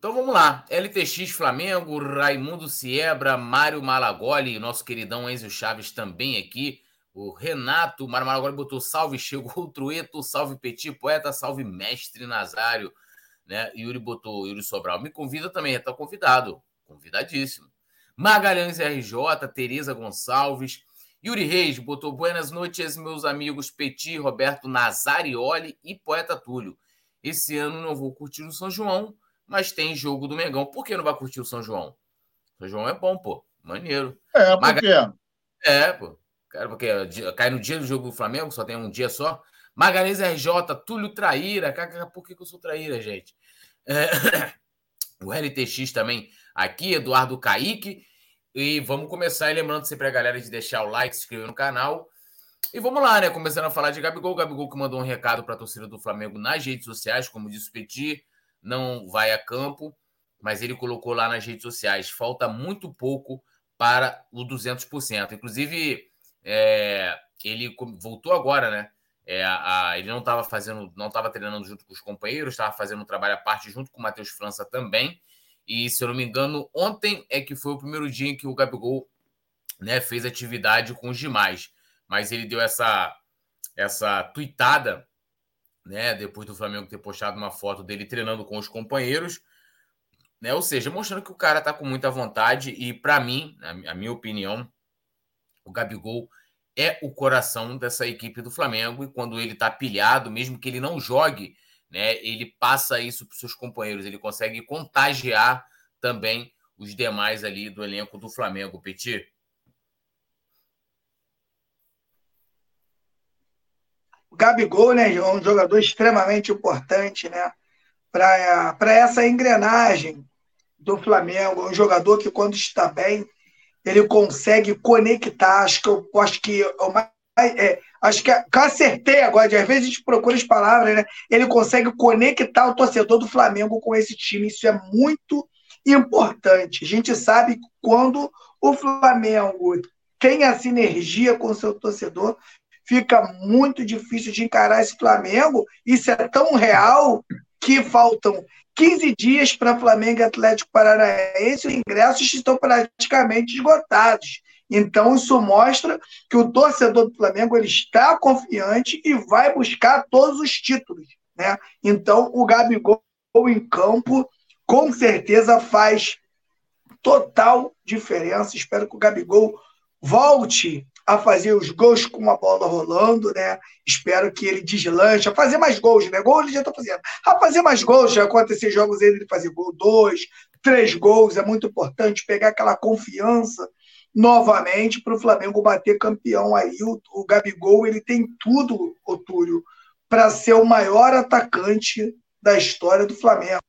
Então vamos lá. LTX Flamengo, Raimundo Siebra, Mário Malagoli, nosso queridão Enzo Chaves também aqui. O Renato Mário Malagoli botou salve, chegou o Trueto, salve Petit Poeta, salve Mestre Nazário. Né? Yuri botou, Yuri Sobral, me convida também, está convidado, convidadíssimo. Magalhães RJ, Tereza Gonçalves, Yuri Reis botou buenas noites, meus amigos Petit, Roberto Nazarioli e Poeta Túlio. Esse ano não vou curtir o São João, mas tem jogo do Mengão. Por que não vai curtir o São João? São João é bom, pô. Maneiro. É, por Maga... quê? É, pô. Cara, porque cai no dia do jogo do Flamengo, só tem um dia só. Magalhães RJ, Túlio Traíra. Por que, que eu sou traíra, gente? É... O LTX também aqui, Eduardo Kaique. E vamos começar lembrando sempre a galera de deixar o like, se inscrever no canal. E vamos lá, né? Começando a falar de Gabigol. Gabigol que mandou um recado para a torcida do Flamengo nas redes sociais, como disse o Petit, não vai a campo, mas ele colocou lá nas redes sociais. Falta muito pouco para o 200%. Inclusive, é, ele voltou agora, né? É, a, ele não estava fazendo, não estava treinando junto com os companheiros, estava fazendo um trabalho à parte junto com o Matheus França também. E, se eu não me engano, ontem é que foi o primeiro dia em que o Gabigol né, fez atividade com os demais. Mas ele deu essa, essa tuitada, né, depois do Flamengo ter postado uma foto dele treinando com os companheiros. Né, ou seja, mostrando que o cara tá com muita vontade. E, para mim, a minha opinião, o Gabigol é o coração dessa equipe do Flamengo. E quando ele tá pilhado, mesmo que ele não jogue né? Ele passa isso para seus companheiros, ele consegue contagiar também os demais ali do elenco do Flamengo, Petit. O Gabigol, né, é um jogador extremamente importante, né, para essa engrenagem do Flamengo, um jogador que quando está bem, ele consegue conectar, acho que eu acho que é mais é, acho que, que eu acertei agora, de, às vezes a gente procura as palavras, né? Ele consegue conectar o torcedor do Flamengo com esse time. Isso é muito importante. A gente sabe quando o Flamengo tem a sinergia com o seu torcedor, fica muito difícil de encarar esse Flamengo. Isso é tão real que faltam 15 dias para Flamengo e Atlético Paranaense, os ingressos estão praticamente esgotados. Então, isso mostra que o torcedor do Flamengo ele está confiante e vai buscar todos os títulos. Né? Então, o Gabigol em campo, com certeza, faz total diferença. Espero que o Gabigol volte a fazer os gols com a bola rolando, né? Espero que ele deslanche, a fazer mais gols, né? Gol ele já está fazendo. A fazer mais gols, já acontecer jogos ele fazer gol, dois, três gols, é muito importante pegar aquela confiança novamente para o Flamengo bater campeão aí. O, o Gabigol ele tem tudo, Otúlio, para ser o maior atacante da história do Flamengo.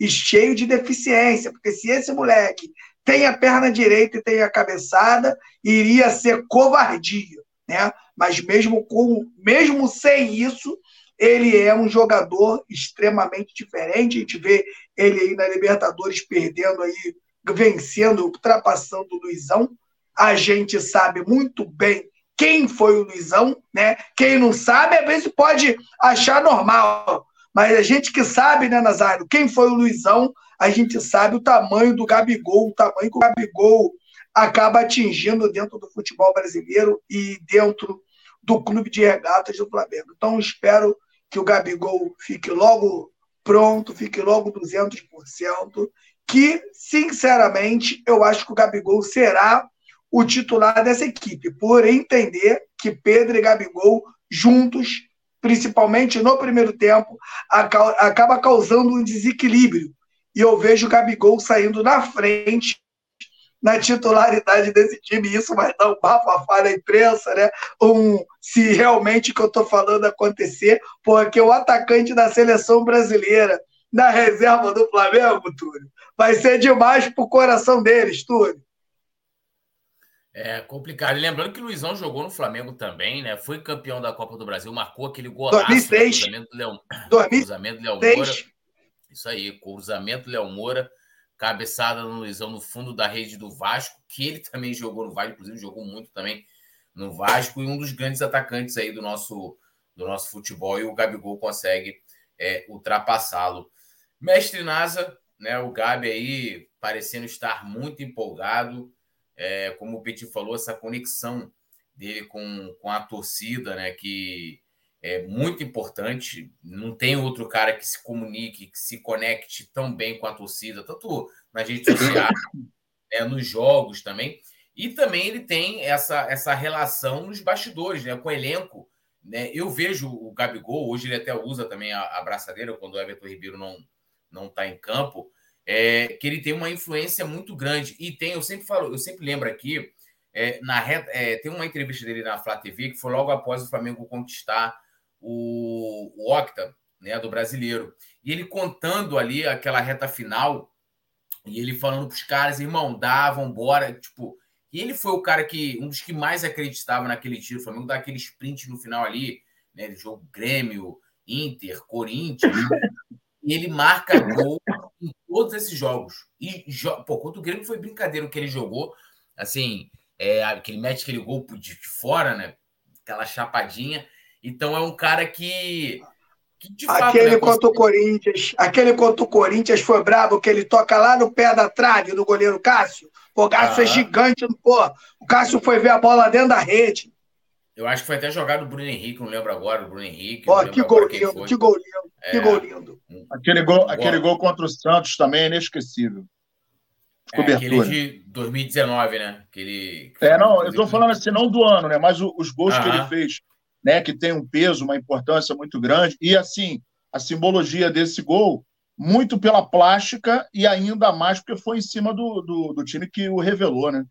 E cheio de deficiência, porque se esse moleque tem a perna direita e tem a cabeçada, iria ser covardia, né? Mas mesmo com mesmo sem isso, ele é um jogador extremamente diferente. A gente vê ele aí na Libertadores perdendo aí, vencendo, ultrapassando o Luizão a gente sabe muito bem quem foi o Luizão, né? Quem não sabe, às vezes pode achar normal. Mas a gente que sabe, né, Nazário, quem foi o Luizão, a gente sabe o tamanho do Gabigol, o tamanho que o Gabigol acaba atingindo dentro do futebol brasileiro e dentro do clube de regatas do Flamengo. Então, espero que o Gabigol fique logo pronto, fique logo 200%, que, sinceramente, eu acho que o Gabigol será o titular dessa equipe, por entender que Pedro e Gabigol juntos, principalmente no primeiro tempo, acaba causando um desequilíbrio. E eu vejo o Gabigol saindo na frente na titularidade desse time. Isso vai dar um bafafá na imprensa, né? Um, se realmente o que eu estou falando acontecer, porque o atacante da seleção brasileira na reserva do Flamengo, Túlio, vai ser demais pro coração deles, Túlio. É complicado. E lembrando que o Luizão jogou no Flamengo também, né? Foi campeão da Copa do Brasil, marcou aquele golaço. 2006. Cruzamento do Leão, 2006. cruzamento do Moura. Isso aí, cruzamento Léo Moura, cabeçada no Luizão no fundo da rede do Vasco, que ele também jogou no Vasco, inclusive jogou muito também no Vasco, e um dos grandes atacantes aí do nosso, do nosso futebol, e o Gabigol consegue é, ultrapassá-lo. Mestre Nasa, né? O Gabi aí parecendo estar muito empolgado. É, como o Petit falou, essa conexão dele com, com a torcida, né? Que é muito importante. Não tem outro cara que se comunique, que se conecte tão bem com a torcida, tanto nas redes sociais, né, nos jogos também. E também ele tem essa, essa relação nos bastidores, né, com o elenco. Né? Eu vejo o Gabigol, hoje ele até usa também a, a braçadeira quando o Everton Ribeiro não não está em campo, é, que ele tem uma influência muito grande. E tem, eu sempre falo, eu sempre lembro aqui, é, na reta, é, tem uma entrevista dele na Flá TV que foi logo após o Flamengo conquistar o, o Octa, né, do brasileiro. E ele contando ali aquela reta final, e ele falando para os caras, irmão, dá, vambora, tipo, e ele foi o cara que, um dos que mais acreditava naquele tiro. O Flamengo dá aquele sprint no final ali, né? Jogo Grêmio, Inter, Corinthians. e ele marca gol em todos esses jogos. E, pô, contra o Grêmio foi brincadeira o que ele jogou. Assim, é, aquele mete aquele gol de, de fora, né? Aquela chapadinha. Então é um cara que. que aquele fato, né, contra o Corinthians, aquele contra o Corinthians foi brabo, que ele toca lá no pé da trave do goleiro Cássio. O Cássio ah. é gigante, pô. O Cássio foi ver a bola dentro da rede. Eu acho que foi até jogado o Bruno Henrique, não lembro agora, o Bruno Henrique. Ó, que gol lindo, que gol lindo, é, que gol lindo. Aquele gol, aquele gol contra o Santos também é inesquecível. É, aquele de 2019, né? Aquele, é, não, eu estou falando assim, não do ano, né? Mas os gols que ele fez, né? Que tem um peso, uma importância muito grande. E assim, a simbologia desse gol muito pela plástica e ainda mais porque foi em cima do, do, do time que o revelou, né?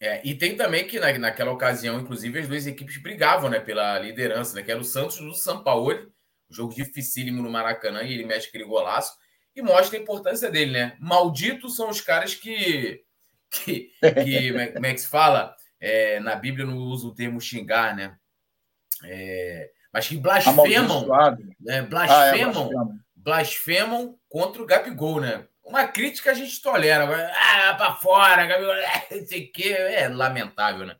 É, e tem também que na, naquela ocasião, inclusive, as duas equipes brigavam né, pela liderança, né? Que era o Santos do São Paulo, jogo dificílimo no Maracanã, e ele mexe aquele golaço, e mostra a importância dele, né? Malditos são os caras que. que, que como é que se fala? É, na Bíblia não usa o termo xingar, né? É, mas que blasfemam. Né, blasfemam ah, é, blasfemam contra o Gabigol, né? Uma crítica a gente tolera. Ah, para fora, Gabigol, não sei o quê. É lamentável, né?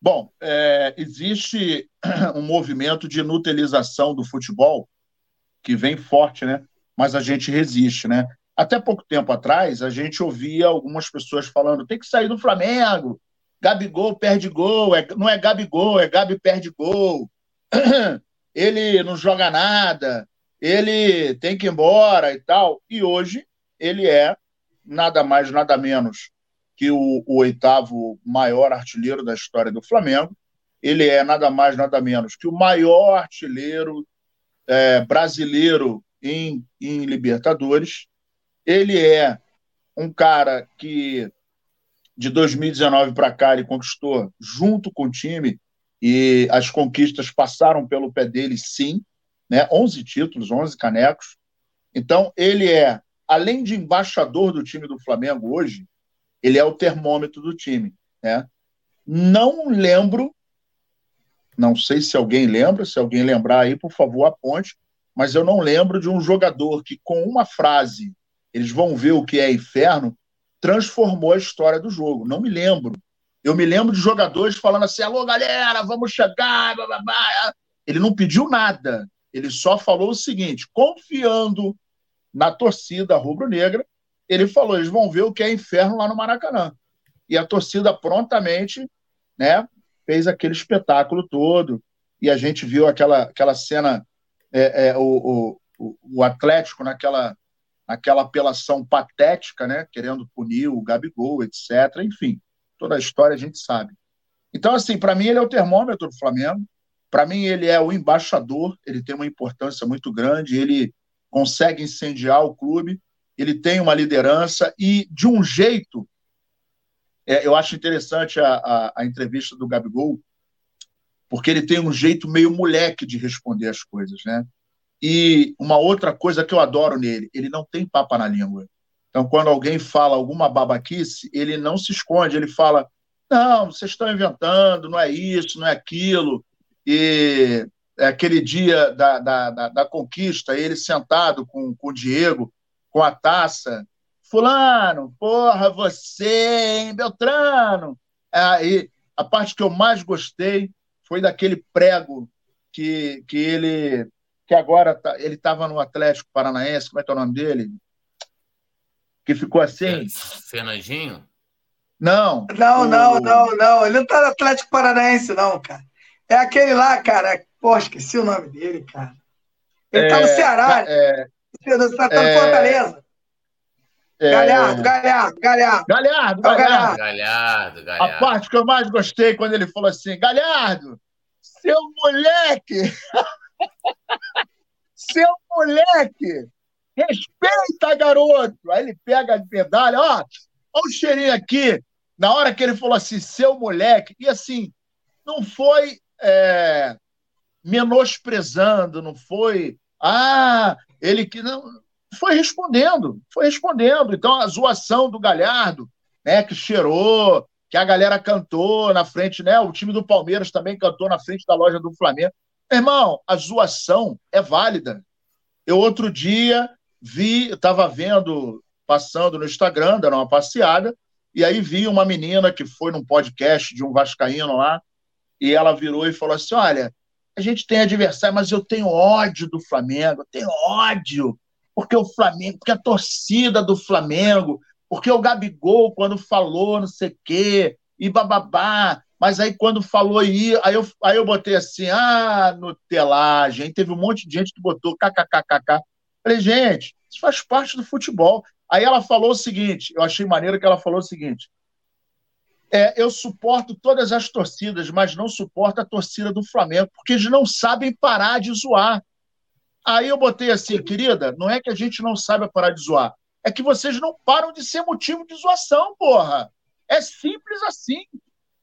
Bom, é, existe um movimento de inutilização do futebol que vem forte, né? Mas a gente resiste, né? Até pouco tempo atrás, a gente ouvia algumas pessoas falando: tem que sair do Flamengo, Gabigol perde gol, é, não é Gabigol, é Gabi perde gol, ele não joga nada, ele tem que ir embora e tal. E hoje ele é nada mais, nada menos que o, o oitavo maior artilheiro da história do Flamengo. Ele é nada mais, nada menos que o maior artilheiro é, brasileiro em, em Libertadores. Ele é um cara que de 2019 para cá ele conquistou junto com o time e as conquistas passaram pelo pé dele, sim né? 11 títulos, 11 canecos. Então, ele é, além de embaixador do time do Flamengo hoje, ele é o termômetro do time. Né? Não lembro, não sei se alguém lembra, se alguém lembrar aí, por favor, aponte, mas eu não lembro de um jogador que, com uma frase, eles vão ver o que é inferno, transformou a história do jogo. Não me lembro. Eu me lembro de jogadores falando assim: alô, galera, vamos chegar. Blá, blá, blá. Ele não pediu nada. Ele só falou o seguinte: confiando na torcida rubro-negra, ele falou: eles vão ver o que é inferno lá no Maracanã. E a torcida prontamente né, fez aquele espetáculo todo. E a gente viu aquela, aquela cena, é, é, o, o, o Atlético naquela, naquela apelação patética, né, querendo punir o Gabigol, etc. Enfim, toda a história a gente sabe. Então, assim, para mim, ele é o termômetro do Flamengo. Para mim, ele é o embaixador, ele tem uma importância muito grande, ele consegue incendiar o clube, ele tem uma liderança e, de um jeito, é, eu acho interessante a, a, a, entrevista do Gabigol, porque ele tem um jeito meio moleque de responder as coisas, né? E uma outra coisa que eu adoro nele, ele não tem papa na língua. Então, quando alguém fala alguma babaquice, ele não se esconde, ele fala: não, vocês estão inventando, não é isso, não é aquilo e é aquele dia da, da, da, da, conquista, ele sentado com, com o Diego, com a taça, fulano, porra, você, hein, Beltrano. Aí, a parte que eu mais gostei foi daquele prego que, que ele que agora tá, ele estava no Atlético Paranaense, como é que é o nome dele? que ficou assim. Fernandinho? Não. Não, o... não, não, não. Ele não tá no Atlético Paranaense, não, cara. É aquele lá, cara. Pô, esqueci o nome dele, cara. Ele é, tá no é, Ceará. É, tá no é, Fortaleza. É, Galhardo, Galhardo, Galhardo. Galhardo, Galhardo. Galhardo, Galhardo. A parte que eu mais gostei quando ele falou assim: Galhardo, seu moleque! seu moleque! Respeita, garoto! Aí ele pega a medalha, ó, o cheirinho aqui. Na hora que ele falou assim, seu moleque, e assim, não foi é, menosprezando, não foi, ah, ele que não. Foi respondendo, foi respondendo. Então, a zoação do Galhardo, né, que cheirou, que a galera cantou na frente, né? O time do Palmeiras também cantou na frente da loja do Flamengo. Irmão, a zoação é válida. Eu outro dia vi, estava vendo, passando no Instagram, dando uma passeada, e aí vi uma menina que foi num podcast de um vascaíno lá, e ela virou e falou assim: Olha, a gente tem adversário, mas eu tenho ódio do Flamengo, eu tenho ódio, porque o Flamengo, porque a torcida do Flamengo, porque o Gabigol, quando falou não sei o quê, e bababá, mas aí quando falou aí, aí eu, aí eu botei assim, ah, no telagem, aí teve um monte de gente que botou kkkk. Falei, gente, isso faz parte do futebol. Aí ela falou o seguinte, eu achei maneiro que ela falou o seguinte, é, eu suporto todas as torcidas, mas não suporto a torcida do Flamengo, porque eles não sabem parar de zoar. Aí eu botei assim, querida, não é que a gente não saiba parar de zoar, é que vocês não param de ser motivo de zoação, porra. É simples assim.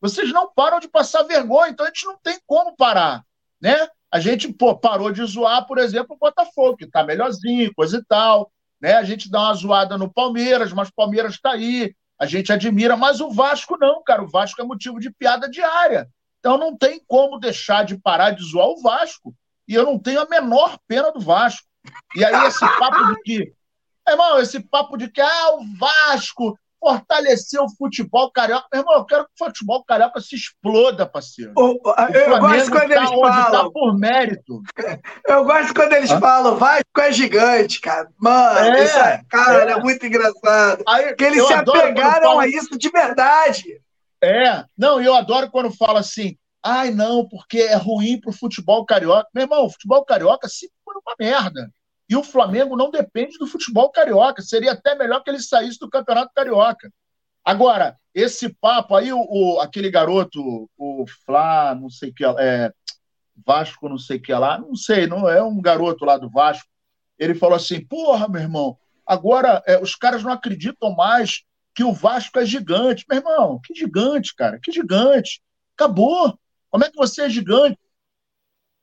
Vocês não param de passar vergonha, então a gente não tem como parar, né? A gente pô, parou de zoar, por exemplo, o Botafogo, que tá melhorzinho, coisa e tal, né? A gente dá uma zoada no Palmeiras, mas o Palmeiras está aí, a gente admira, mas o Vasco não, cara. O Vasco é motivo de piada diária. Então não tem como deixar de parar de zoar o Vasco. E eu não tenho a menor pena do Vasco. E aí esse papo de que, irmão, esse papo de que ah, o Vasco fortalecer o futebol carioca. Meu irmão, eu quero que o futebol carioca se exploda, parceiro. O, o, eu gosto quando tá eles tá falam. Tá por mérito. Eu gosto quando eles Hã? falam, Vasco é gigante, cara. Mano, é, isso é, cara, é. é muito engraçado. Aí, Porque eles se apegaram fala... a isso de verdade. É, não, eu adoro quando fala assim, ai não, porque é ruim pro futebol carioca. Meu irmão, o futebol carioca se for uma merda. E o Flamengo não depende do futebol carioca. Seria até melhor que ele saísse do Campeonato Carioca. Agora, esse papo aí, o, o aquele garoto, o Flá, não sei o que, é, Vasco, não sei o que lá, não sei, não é um garoto lá do Vasco. Ele falou assim: porra, meu irmão, agora é, os caras não acreditam mais que o Vasco é gigante. Meu irmão, que gigante, cara, que gigante. Acabou. Como é que você é gigante?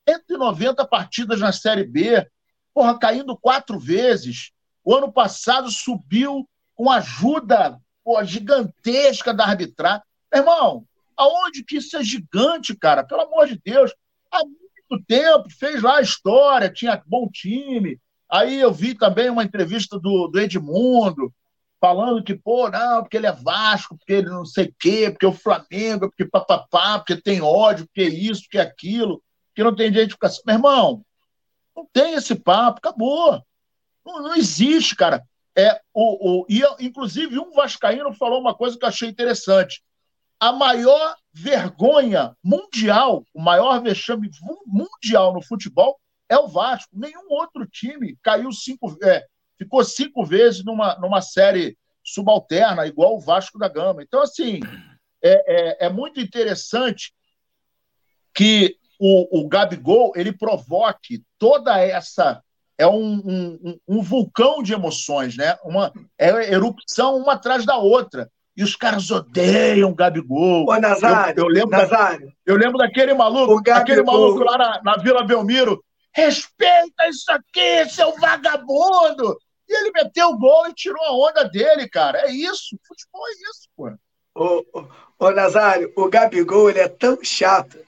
190 partidas na Série B, porra, caindo quatro vezes. O ano passado subiu com ajuda porra, gigantesca da arbitragem. Irmão, aonde que isso é gigante, cara? Pelo amor de Deus. Há muito tempo, fez lá a história, tinha bom time. Aí eu vi também uma entrevista do, do Edmundo, falando que, pô, não, porque ele é Vasco, porque ele não sei o quê, porque o Flamengo, porque papapá, porque tem ódio, porque isso, porque aquilo, que não tem identificação. Meu irmão, não tem esse papo, acabou. Não, não existe, cara. É, o, o, e, inclusive, um Vascaíno falou uma coisa que eu achei interessante. A maior vergonha mundial, o maior vexame mundial no futebol é o Vasco. Nenhum outro time caiu cinco, é, ficou cinco vezes numa, numa série subalterna, igual o Vasco da Gama. Então, assim, é, é, é muito interessante que o, o Gabigol ele provoque toda essa é um, um, um, vulcão de emoções, né? Uma é erupção uma atrás da outra. E os caras odeiam o Gabigol. Ô, Nazário, eu, eu lembro Nazário, da, eu lembro daquele maluco, aquele maluco lá na, na Vila Belmiro. Respeita isso aqui, seu vagabundo! E ele meteu o gol e tirou a onda dele, cara. É isso, futebol é isso, pô. Ô, ô, ô Nazário, o Gabigol ele é tão chato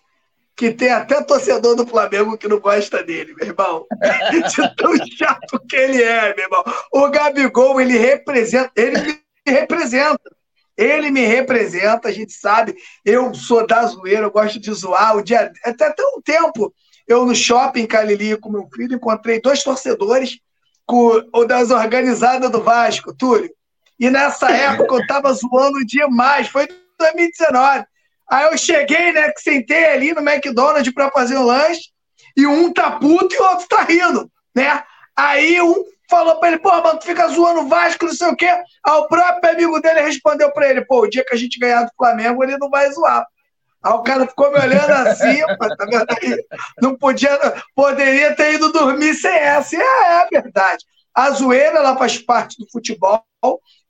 que tem até torcedor do Flamengo que não gosta dele, meu irmão. De tão chato que ele é, meu irmão. O Gabigol, ele representa, ele me representa. Ele me representa, a gente sabe. Eu sou da zoeira, eu gosto de zoar. O dia, até, até um tempo, eu no shopping Calili com meu filho, encontrei dois torcedores com, o das organizadas do Vasco, Túlio. E nessa época eu tava zoando demais. Foi 2019. Aí eu cheguei, né, que sentei ali no McDonald's para fazer um lanche, e um tá puto e o outro tá rindo, né? Aí um falou pra ele, pô, mano, tu fica zoando Vasco, não sei o quê. Aí o próprio amigo dele respondeu pra ele, pô, o dia que a gente ganhar do Flamengo, ele não vai zoar. Aí o cara ficou me olhando assim, tá vendo? Não podia, poderia ter ido dormir sem essa. E é, é verdade. A zoeira, ela faz parte do futebol,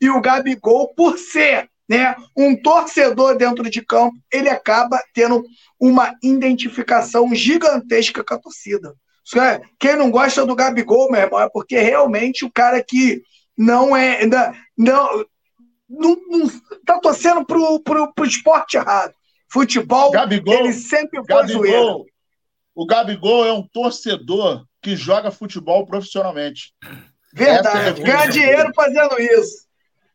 e o Gabigol, por ser né, um torcedor dentro de campo, ele acaba tendo uma identificação gigantesca com a torcida. É, quem não gosta do Gabigol, meu irmão, é porque realmente o cara que não é. Não, não, não tá torcendo pro, pro, pro esporte errado. Futebol, Gabigol, ele sempre foi Gabigol, zoeiro. O Gabigol é um torcedor que joga futebol profissionalmente. Verdade, é ganha dinheiro fazendo isso.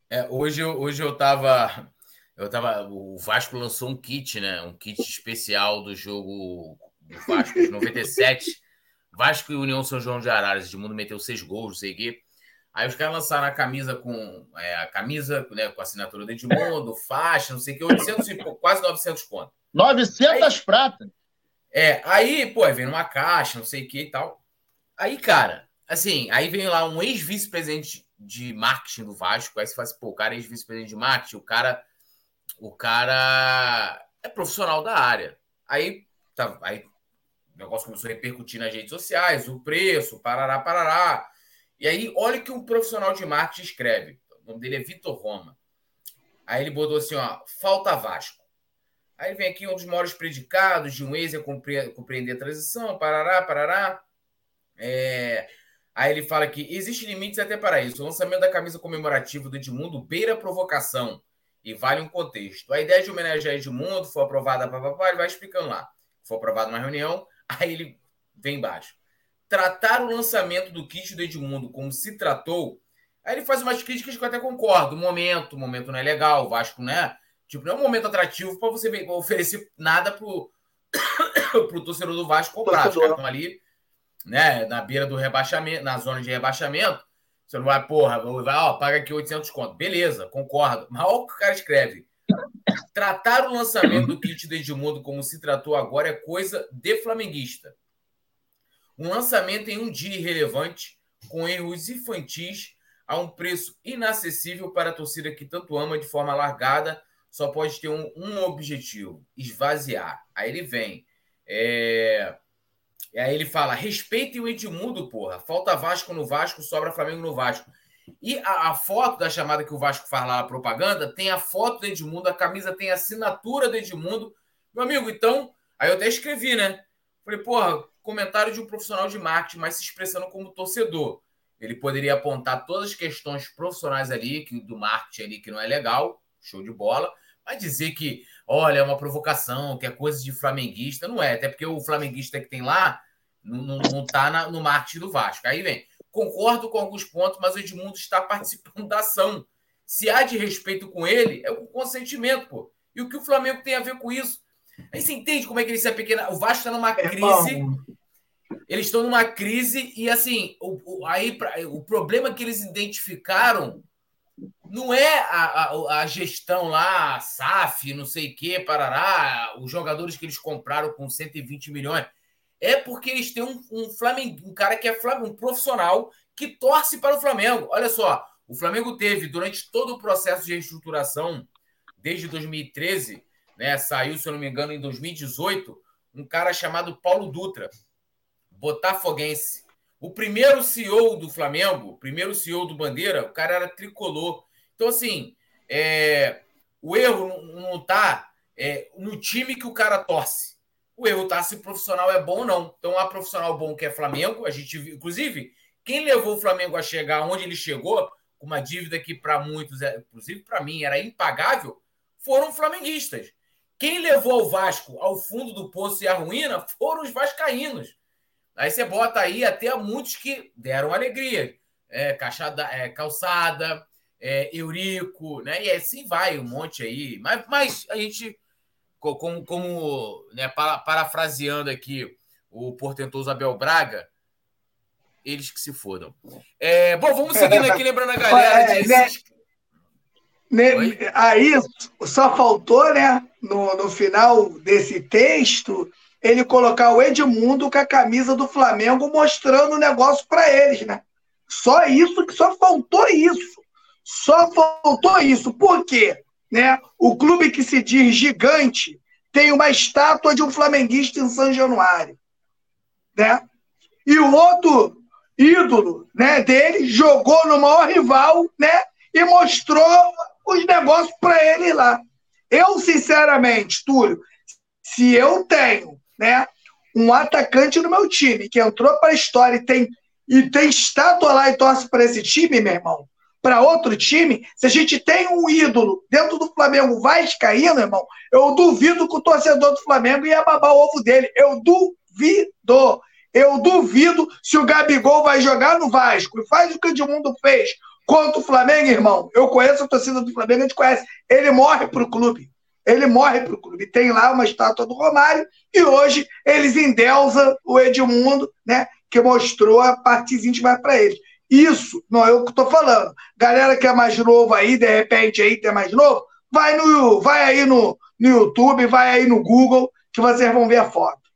É, hoje, hoje eu tava. Eu tava. O Vasco lançou um kit, né? Um kit especial do jogo do Vasco de 97. Vasco e União São João de Araras. Edmundo meteu seis gols, não sei o quê. Aí os caras lançaram a camisa com é, a camisa né, com a assinatura do Edmundo, faixa, não sei o que, 800 e quase 900 conto. 900 aí, prata. É, aí, pô, vem uma caixa, não sei o que e tal. Aí, cara, assim, aí vem lá um ex-vice-presidente de marketing do Vasco. Aí você fala assim, pô, o cara é ex-vice-presidente de marketing, o cara, o cara é profissional da área. Aí, tá, aí o negócio começou a repercutir nas redes sociais, o preço, parará, parará. E aí, olha o que um profissional de marketing escreve. O nome dele é Vitor Roma. Aí ele botou assim, ó, falta Vasco. Aí vem aqui um dos maiores predicados de um ex é compreender a transição, parará, parará. É, Aí ele fala que existe limites até para isso. O lançamento da camisa comemorativa do Edmundo beira provocação e vale um contexto. A ideia de homenagear Edmundo foi aprovada, papapá, ele vai explicando lá. Foi aprovado numa reunião, aí ele vem embaixo. Tratar o lançamento do kit do Edmundo como se tratou, aí ele faz umas críticas que eu até concordo. O momento, o momento não é legal, o Vasco, né? Tipo, não é um momento atrativo para você oferecer nada pro, pro torcedor do Vasco comprar. Os caras estão ali né, na beira do rebaixamento, na zona de rebaixamento, você não vai, porra, vai, ó, paga aqui 800 conto. Beleza, concordo. Mas olha o que o cara escreve. Tratar o lançamento do kit do Edmundo como se tratou agora é coisa de flamenguista. Um lançamento em um dia irrelevante, com erros infantis, a um preço inacessível para a torcida que tanto ama de forma largada, só pode ter um, um objetivo: esvaziar. Aí ele vem. É e aí ele fala: respeitem o Edmundo, porra. Falta Vasco no Vasco, sobra Flamengo no Vasco. E a, a, foto da chamada que o Vasco faz lá, a propaganda, tem a foto do Edmundo, a camisa tem a assinatura do Edmundo. Meu amigo, então, aí eu até escrevi, né? Falei, porra, comentário de um profissional de marketing, mas se expressando como torcedor. Ele poderia apontar todas as questões profissionais ali, que, do marketing ali, que não é legal, show de bola, mas dizer que olha, é uma provocação, que é coisa de flamenguista. Não é, até porque o flamenguista que tem lá não, tá na, no marketing do Vasco. Aí vem, concordo com alguns pontos, mas o Edmundo está participando da ação. Se há de respeito com ele, é o consentimento, pô. E o que o Flamengo tem a ver com isso? Aí você entende como é que ele se é pequeno. O Vasco está numa crise. Eles estão numa crise e assim, o, o, aí o problema que eles identificaram não é a, a, a, gestão lá, a SAF, não sei o que, parará, os jogadores que eles compraram com 120 milhões. É porque eles têm um, um, Flamengo, um cara que é um profissional que torce para o Flamengo. Olha só, o Flamengo teve, durante todo o processo de reestruturação, desde 2013, né, saiu, se eu não me engano, em 2018, um cara chamado Paulo Dutra, botafoguense. O primeiro CEO do Flamengo, o primeiro CEO do Bandeira, o cara era tricolor. Então, assim, é, o erro não está é, no time que o cara torce. O erro está se o profissional é bom ou não. Então, há profissional bom que é Flamengo. A gente, inclusive, quem levou o Flamengo a chegar onde ele chegou, com uma dívida que para muitos, é, inclusive para mim, era impagável, foram flamenguistas. Quem levou o Vasco ao fundo do poço e à ruína foram os vascaínos. Aí você bota aí até muitos que deram alegria. É, caixada, é, calçada, é, Eurico, né? E assim vai, um monte aí. Mas, mas a gente, como, como né, parafraseando aqui o portentoso Abel Braga, eles que se fodam. É, bom, vamos seguindo aqui, lembrando a galera. É, né? aí só faltou, né, no, no final desse texto, ele colocar o Edmundo com a camisa do Flamengo mostrando o negócio para eles, né? Só isso, só faltou isso. Só faltou isso. Por quê? Né? O clube que se diz gigante tem uma estátua de um flamenguista em São Januário. Né? E o outro ídolo né, dele jogou no maior rival né, e mostrou os negócios para ele lá. Eu, sinceramente, Túlio, se eu tenho né, um atacante no meu time que entrou para a história e tem, e tem estátua lá e torce para esse time, meu irmão, para outro time, se a gente tem um ídolo dentro do Flamengo vascaíno, irmão, eu duvido que o torcedor do Flamengo ia babar o ovo dele. Eu duvido. Eu duvido se o Gabigol vai jogar no Vasco e faz o que o Edmundo fez contra o Flamengo, irmão. Eu conheço a torcida do Flamengo, a gente conhece. Ele morre pro clube. Ele morre pro clube. Tem lá uma estátua do Romário e hoje eles endeusam o Edmundo, né? Que mostrou a que vai para eles. Isso não é o que estou falando. Galera que é mais novo aí, de repente aí tem mais novo, vai no, vai aí no, no YouTube, vai aí no Google, que vocês vão ver a foto.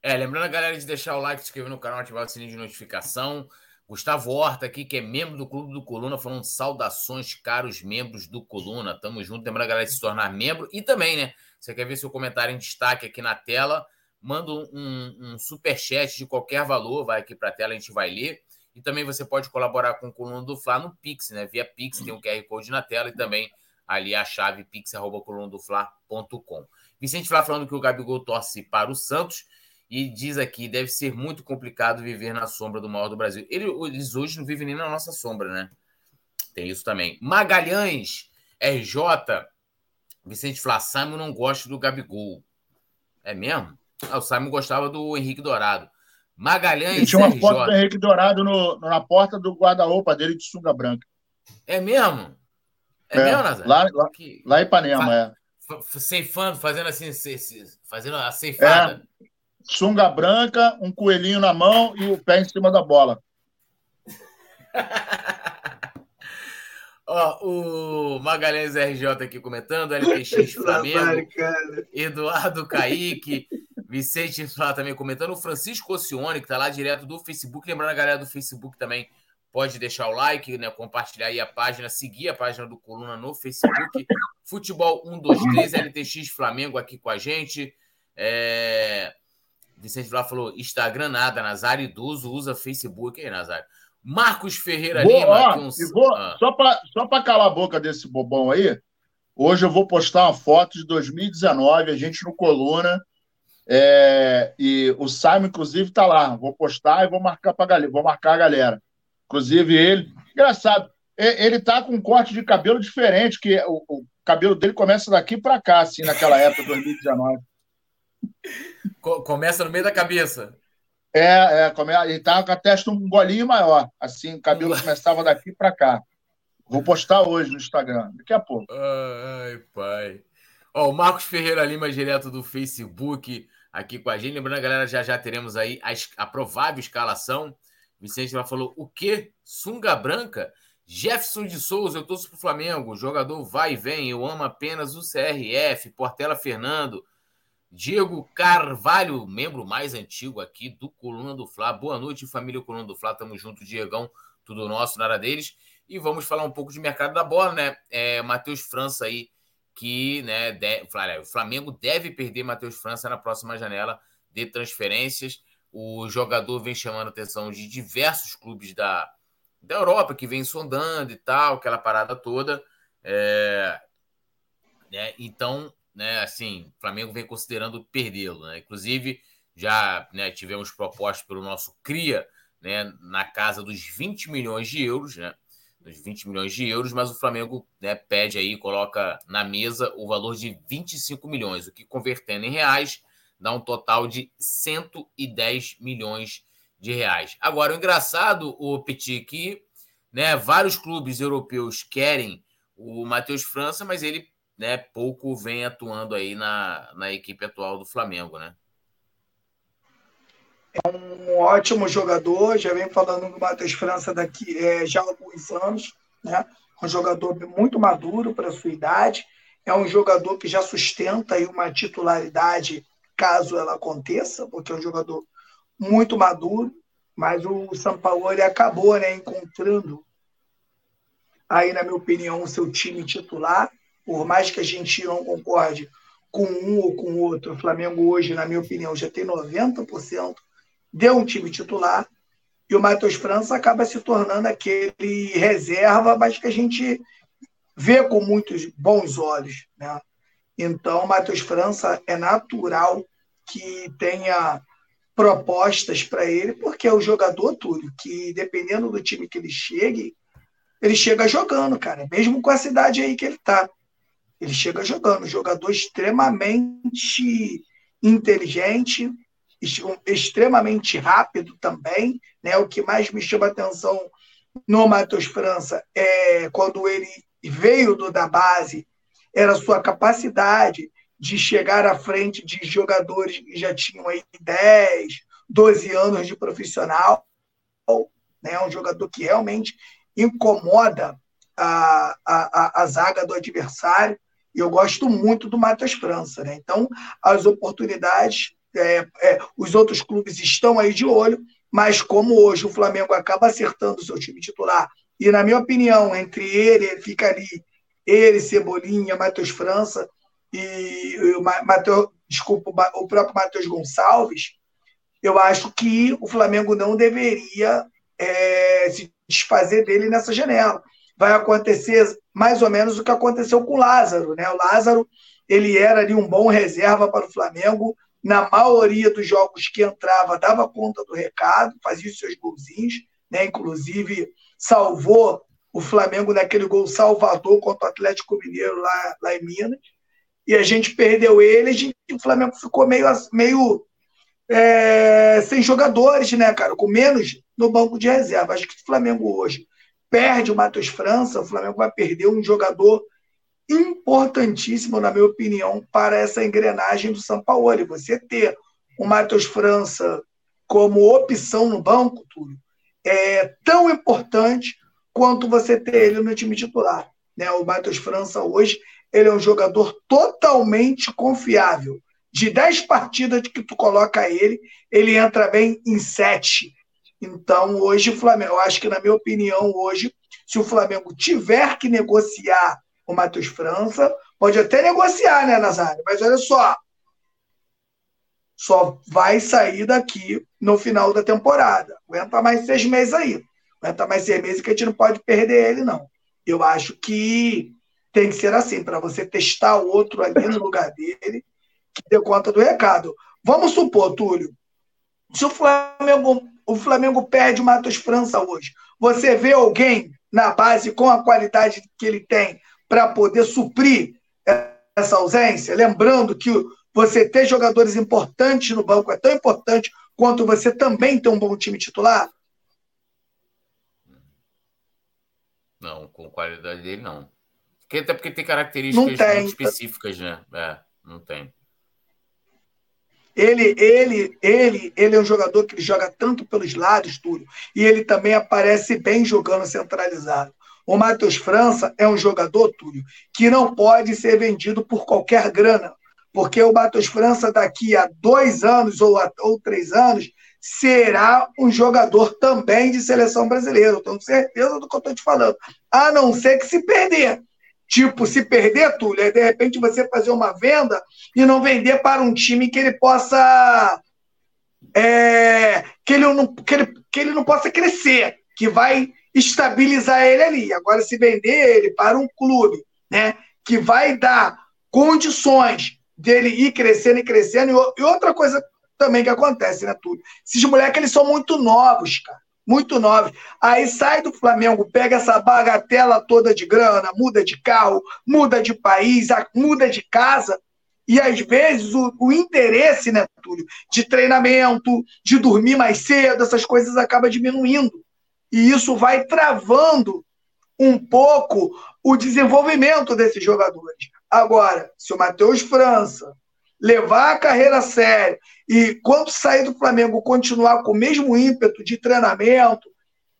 É, lembrando a galera de deixar o like, se inscrever no canal, ativar o sininho de notificação. Gustavo Horta aqui, que é membro do Clube do Coluna, falando saudações, caros membros do Coluna. Tamo junto, lembrando a galera de se tornar membro. E também, né, você quer ver seu comentário em destaque aqui na tela, manda um, um super chat de qualquer valor, vai aqui para a tela, a gente vai ler. E também você pode colaborar com o Coluna do Fla no Pix, né? Via Pix, tem o um QR Code na tela e também ali a chave pix.colunadofla.com. Vicente Flá falando que o Gabigol torce para o Santos e diz aqui, deve ser muito complicado viver na sombra do maior do Brasil. Eles hoje não vivem nem na nossa sombra, né? Tem isso também. Magalhães, RJ, Vicente Flá, Simon não gosta do Gabigol. É mesmo? Ah, o Simon gostava do Henrique Dourado. Magalhães. E tinha uma foto do Henrique Dourado no, na porta do guarda-roupa dele de sunga branca. É mesmo? É, é mesmo, Nazar? Lá, lá, que... lá em Ipanema, Fa... é. Ceifando, fazendo assim, fazendo a ceifada. É. Sunga branca, um coelhinho na mão e o pé em cima da bola. Ó, o Magalhães RJ aqui comentando, LPX Flamengo, Eduardo Kaique, Vicente Flá também comentando, o Francisco Ossione, que está lá direto do Facebook. Lembrando a galera do Facebook também, pode deixar o like, né, compartilhar aí a página, seguir a página do Coluna no Facebook. Futebol 123, LTX Flamengo aqui com a gente. É... Vicente Flá falou: Instagram nada, Nazário idoso usa Facebook. aí, Nazário? Marcos Ferreira vou, Lima. Ó, um... vou, ah. Só para só calar a boca desse bobão aí, hoje eu vou postar uma foto de 2019, a gente no Coluna é, e o Simon, inclusive, está lá. Vou postar e vou marcar para galera, vou marcar a galera. Inclusive, ele. Engraçado, ele tá com um corte de cabelo diferente, que o, o cabelo dele começa daqui para cá, assim, naquela época, 2019. Começa no meio da cabeça. É, é come... ele tá com a testa um golinho maior. Assim, o cabelo começava daqui para cá. Vou postar hoje no Instagram, daqui a pouco. Ai, pai. Ó, o Marcos Ferreira Lima, direto do Facebook aqui com a gente. Lembrando, galera, já já teremos aí a, a provável escalação. Vicente já falou: o quê? Sunga branca? Jefferson de Souza, eu torço pro Flamengo. Jogador vai e vem. Eu amo apenas o CRF. Portela Fernando. Diego Carvalho, membro mais antigo aqui do Coluna do Fla. Boa noite, família Coluna do Fla. Tamo junto, Diegão. Tudo nosso, nada deles. E vamos falar um pouco de mercado da bola, né? É, Matheus França aí que né, o Flamengo deve perder Matheus França na próxima janela de transferências. O jogador vem chamando a atenção de diversos clubes da, da Europa que vem sondando e tal, aquela parada toda. É, né, então, né, assim, o Flamengo vem considerando perdê-lo. Né? Inclusive, já né, tivemos propostas pelo nosso CRIA né, na casa dos 20 milhões de euros, né? dos 20 milhões de euros, mas o Flamengo né, pede aí, coloca na mesa o valor de 25 milhões, o que convertendo em reais dá um total de 110 milhões de reais. Agora, o engraçado, o Petit, que né, vários clubes europeus querem o Matheus França, mas ele né, pouco vem atuando aí na, na equipe atual do Flamengo, né? É um ótimo jogador, já vem falando do Matheus França daqui é, já há alguns anos, né? É um jogador muito maduro para sua idade. É um jogador que já sustenta aí uma titularidade caso ela aconteça, porque é um jogador muito maduro. Mas o São Paulo ele acabou né, encontrando aí, na minha opinião, o seu time titular. Por mais que a gente não concorde com um ou com outro, o Flamengo hoje, na minha opinião, já tem 90% de um time titular. E o Matheus França acaba se tornando aquele reserva, mas que a gente vê com muitos bons olhos. Né? Então, o Matheus França é natural que tenha propostas para ele, porque é o jogador, Túlio, que dependendo do time que ele chegue, ele chega jogando, cara, mesmo com a cidade aí que ele tá. Ele chega jogando, jogador extremamente inteligente, extremamente rápido também, né? O que mais me chama atenção no Matheus França é quando ele veio do, da base, era a sua capacidade de chegar à frente de jogadores que já tinham aí 10, 12 anos de profissional, né? um jogador que realmente incomoda a, a, a, zaga do adversário, e eu gosto muito do Matheus França. Né? Então, as oportunidades, é, é, os outros clubes estão aí de olho, mas como hoje o Flamengo acaba acertando o seu time titular, e na minha opinião, entre ele, fica ali, ele, Cebolinha, Matheus França, e o desculpa, o próprio Matheus Gonçalves, eu acho que o Flamengo não deveria é, se desfazer dele nessa janela. Vai acontecer mais ou menos o que aconteceu com o Lázaro. Né? O Lázaro ele era ali um bom reserva para o Flamengo. Na maioria dos jogos que entrava, dava conta do recado, fazia os seus golzinhos, né? inclusive salvou o Flamengo naquele gol salvador contra o Atlético Mineiro lá, lá em Minas e a gente perdeu ele, e o Flamengo ficou meio, meio é, sem jogadores, né, cara? Com menos no banco de reserva. Acho que o Flamengo hoje perde o Matheus França, o Flamengo vai perder um jogador importantíssimo, na minha opinião, para essa engrenagem do São Paulo. E você ter o Matheus França como opção no banco, tudo, é tão importante quanto você ter ele no time titular. Né? O Matheus França hoje ele é um jogador totalmente confiável. De 10 partidas que tu coloca ele, ele entra bem em 7. Então, hoje o Flamengo, eu acho que, na minha opinião, hoje, se o Flamengo tiver que negociar o Matheus França, pode até negociar, né, Nazário? Mas olha só, só vai sair daqui no final da temporada. Aguenta mais seis meses aí. Aguenta mais seis meses que a gente não pode perder ele, não. Eu acho que tem que ser assim, para você testar outro ali no lugar dele, que dê conta do recado. Vamos supor, Túlio, se o Flamengo, o Flamengo perde o Matos França hoje, você vê alguém na base com a qualidade que ele tem para poder suprir essa ausência? Lembrando que você ter jogadores importantes no banco é tão importante quanto você também ter um bom time titular? Não, com qualidade dele, não. Porque, até porque tem características tem. específicas, né? É, não tem. Ele, ele, ele, ele é um jogador que joga tanto pelos lados, Túlio, e ele também aparece bem jogando centralizado. O Matheus França é um jogador, Túlio, que não pode ser vendido por qualquer grana, porque o Matheus França, daqui a dois anos ou, a, ou três anos, será um jogador também de seleção brasileira. Eu tenho certeza do que eu estou te falando. A não ser que se perder. Tipo, se perder, Túlio, é de repente você fazer uma venda e não vender para um time que ele possa. É, que, ele não, que, ele, que ele não possa crescer, que vai estabilizar ele ali. Agora, se vender ele para um clube né, que vai dar condições dele ir crescendo e crescendo. E outra coisa também que acontece, né, Túlio? Esses moleques, eles são muito novos, cara muito novos. Aí sai do Flamengo, pega essa bagatela toda de grana, muda de carro, muda de país, muda de casa. E às vezes o, o interesse, né, Túlio, de treinamento, de dormir mais cedo, essas coisas acaba diminuindo. E isso vai travando um pouco o desenvolvimento desses jogadores. Agora, se o Matheus França levar a carreira a sério e quando sair do Flamengo continuar com o mesmo ímpeto de treinamento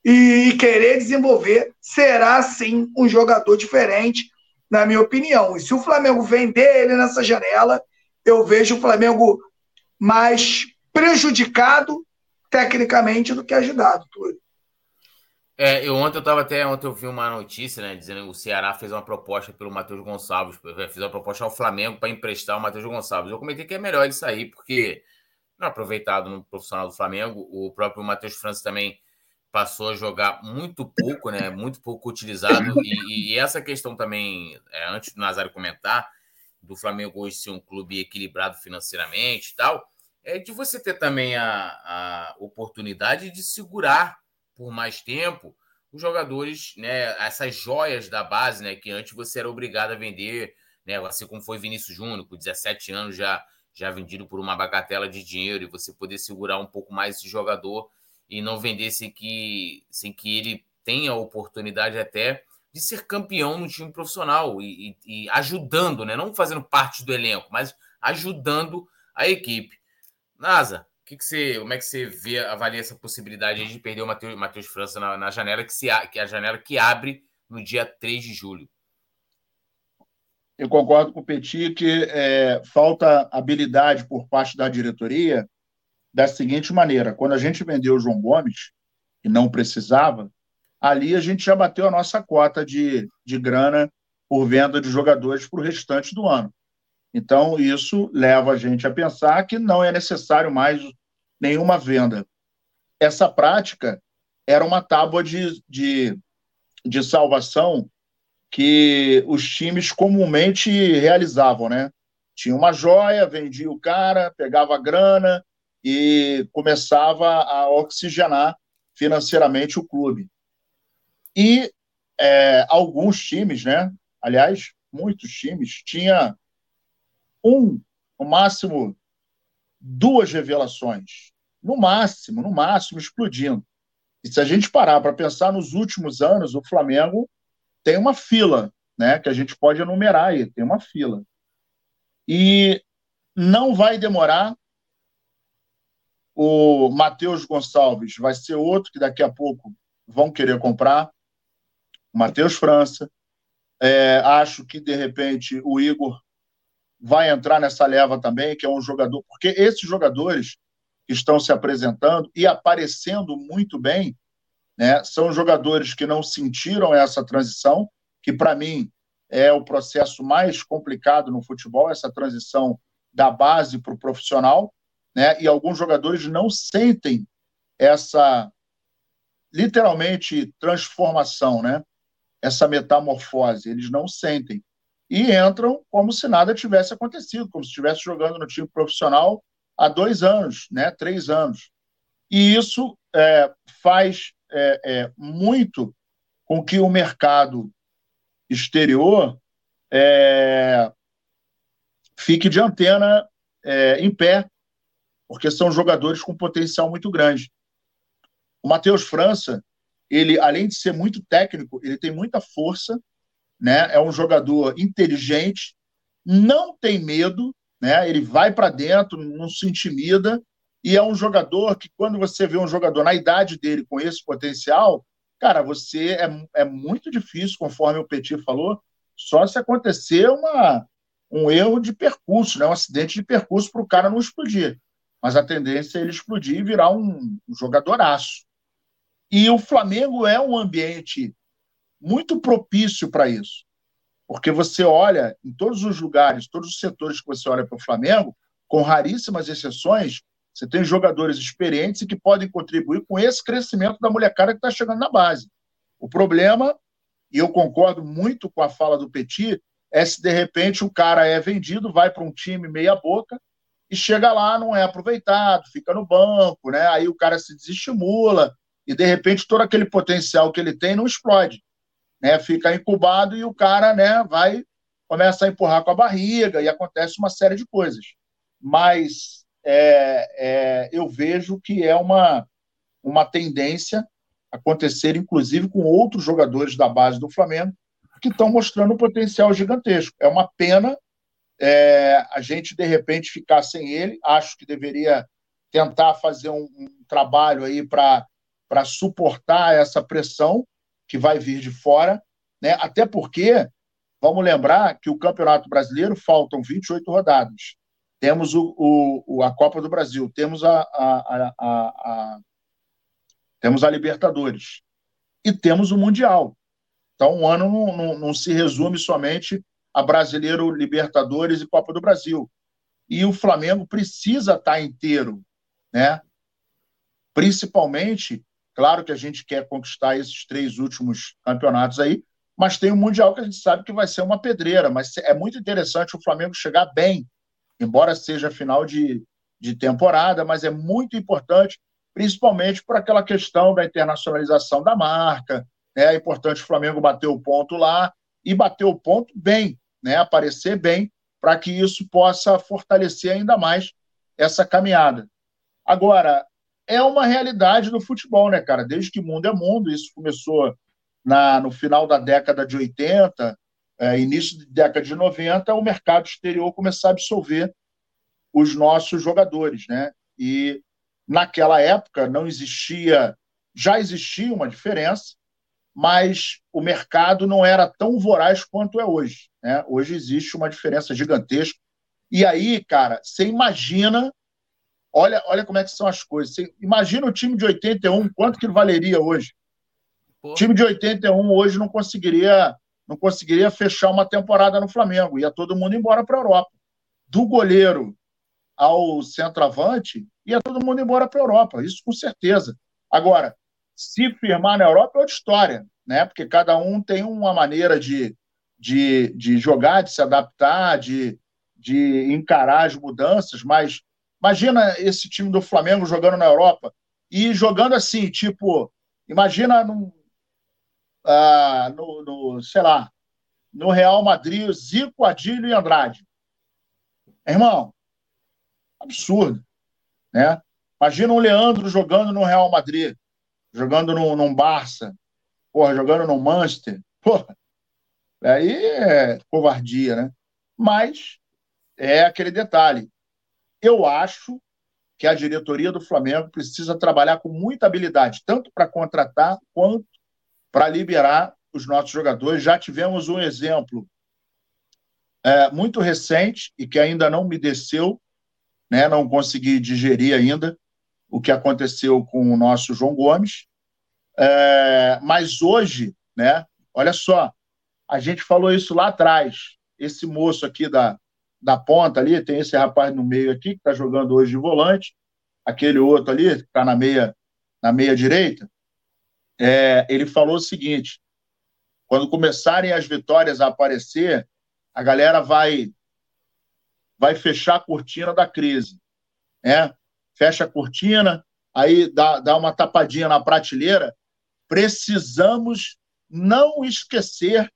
e, e querer desenvolver, será sim um jogador diferente, na minha opinião. E se o Flamengo vender ele nessa janela, eu vejo o Flamengo mais prejudicado tecnicamente do que ajudado, Túlio. É, eu ontem eu tava até ontem eu vi uma notícia, né, dizendo que o Ceará fez uma proposta pelo Matheus Gonçalves, fez uma proposta ao Flamengo para emprestar o Matheus Gonçalves. Eu comentei que é melhor ele sair porque não é aproveitado no profissional do Flamengo. O próprio Matheus França também passou a jogar muito pouco, né, muito pouco utilizado e, e essa questão também, é, antes do Nazário comentar, do Flamengo hoje ser um clube equilibrado financeiramente e tal, é de você ter também a, a oportunidade de segurar por mais tempo os jogadores, né, essas joias da base, né, que antes você era obrigado a vender, né, assim como foi Vinícius Júnior, com 17 anos já já vendido por uma bagatela de dinheiro e você poder segurar um pouco mais esse jogador e não vender sem que, sem que ele tenha a oportunidade até de ser campeão no time profissional e, e, e ajudando, né, não fazendo parte do elenco, mas ajudando a equipe. Nasa, que, que você, como é que você vê, avalia essa possibilidade de perder o Matheus, França na, na, janela que, se, que é a janela que abre no dia 3 de julho? Eu concordo com o Petit que é, falta habilidade por parte da diretoria da seguinte maneira: quando a gente vendeu o João Gomes, e não precisava, ali a gente já bateu a nossa cota de, de grana por venda de jogadores para o restante do ano. Então, isso leva a gente a pensar que não é necessário mais nenhuma venda. Essa prática era uma tábua de, de, de salvação que os times comumente realizavam, né? Tinha uma joia, vendia o cara, pegava a grana e começava a oxigenar financeiramente o clube. E é, alguns times, né? Aliás, muitos times, tinha um, no máximo duas revelações, no máximo, no máximo, explodindo. E se a gente parar para pensar nos últimos anos, o Flamengo tem uma fila, né, que a gente pode enumerar aí, tem uma fila. E não vai demorar. O Matheus Gonçalves vai ser outro que daqui a pouco vão querer comprar. Matheus França. É, acho que, de repente, o Igor vai entrar nessa leva também, que é um jogador, porque esses jogadores que estão se apresentando e aparecendo muito bem, né, são jogadores que não sentiram essa transição, que para mim é o processo mais complicado no futebol, essa transição da base para o profissional, né, e alguns jogadores não sentem essa literalmente transformação, né, essa metamorfose, eles não sentem e entram como se nada tivesse acontecido, como se estivesse jogando no time profissional há dois anos, né, três anos. E isso é, faz é, é, muito com que o mercado exterior é, fique de antena é, em pé, porque são jogadores com potencial muito grande. O Matheus França, ele, além de ser muito técnico, ele tem muita força, né? É um jogador inteligente, não tem medo, né? Ele vai para dentro, não se intimida e é um jogador que quando você vê um jogador na idade dele com esse potencial, cara, você é, é muito difícil, conforme o Petit falou, só se acontecer uma, um erro de percurso, né? um acidente de percurso para o cara não explodir. Mas a tendência é ele explodir e virar um, um jogadoraço. E o Flamengo é um ambiente muito propício para isso. Porque você olha em todos os lugares, todos os setores que você olha para o Flamengo, com raríssimas exceções, você tem jogadores experientes e que podem contribuir com esse crescimento da molecada que está chegando na base. O problema, e eu concordo muito com a fala do Petit, é se de repente o cara é vendido, vai para um time meia-boca e chega lá, não é aproveitado, fica no banco, né? aí o cara se desestimula e de repente todo aquele potencial que ele tem não explode né, fica incubado e o cara né, vai começa a empurrar com a barriga e acontece uma série de coisas. Mas é, é, eu vejo que é uma, uma tendência acontecer, inclusive, com outros jogadores da base do Flamengo que estão mostrando um potencial gigantesco. É uma pena é, a gente, de repente, ficar sem ele. Acho que deveria tentar fazer um, um trabalho aí para para suportar essa pressão que vai vir de fora, né? Até porque vamos lembrar que o Campeonato Brasileiro faltam 28 rodadas. Temos o, o a Copa do Brasil, temos a, a, a, a, temos a Libertadores e temos o Mundial. Então, um ano não, não, não se resume somente a Brasileiro, Libertadores e Copa do Brasil. E o Flamengo precisa estar inteiro, né? Principalmente, claro que a gente quer conquistar esses três últimos campeonatos aí, mas tem o um Mundial que a gente sabe que vai ser uma pedreira. Mas é muito interessante o Flamengo chegar bem, embora seja final de, de temporada, mas é muito importante, principalmente por aquela questão da internacionalização da marca. Né? É importante o Flamengo bater o ponto lá e bater o ponto bem, né, aparecer bem, para que isso possa fortalecer ainda mais essa caminhada. Agora, é uma realidade do futebol, né, cara? Desde que mundo é mundo, isso começou na, no final da década de 80, é, início da década de 90, o mercado exterior começou a absorver os nossos jogadores, né? E naquela época não existia, já existia uma diferença, mas o mercado não era tão voraz quanto é hoje. Né? Hoje existe uma diferença gigantesca. E aí, cara, você imagina, olha, olha como é que são as coisas. Você imagina o time de 81, quanto que valeria hoje? O time de 81 hoje não conseguiria, não conseguiria fechar uma temporada no Flamengo. Ia todo mundo embora para a Europa. Do goleiro ao centroavante, ia todo mundo embora para a Europa. Isso com certeza. Agora, se firmar na Europa é outra história, né? Porque cada um tem uma maneira de, de, de jogar, de se adaptar, de, de encarar as mudanças, mas imagina esse time do Flamengo jogando na Europa e jogando assim, tipo, imagina num, ah, no, no, sei lá, no Real Madrid, Zico, Adílio e Andrade. Irmão, absurdo, né? Imagina o Leandro jogando no Real Madrid jogando num, num Barça, porra, jogando no Manchester, porra, aí é covardia, né? Mas é aquele detalhe. Eu acho que a diretoria do Flamengo precisa trabalhar com muita habilidade, tanto para contratar quanto para liberar os nossos jogadores. Já tivemos um exemplo é, muito recente e que ainda não me desceu, né, não consegui digerir ainda, o que aconteceu com o nosso João Gomes. É, mas hoje, né, olha só, a gente falou isso lá atrás. Esse moço aqui da, da ponta ali, tem esse rapaz no meio aqui, que está jogando hoje de volante, aquele outro ali, que está na meia, na meia direita. É, ele falou o seguinte: quando começarem as vitórias a aparecer, a galera vai vai fechar a cortina da crise. Né? fecha a cortina, aí dá, dá uma tapadinha na prateleira. Precisamos não esquecer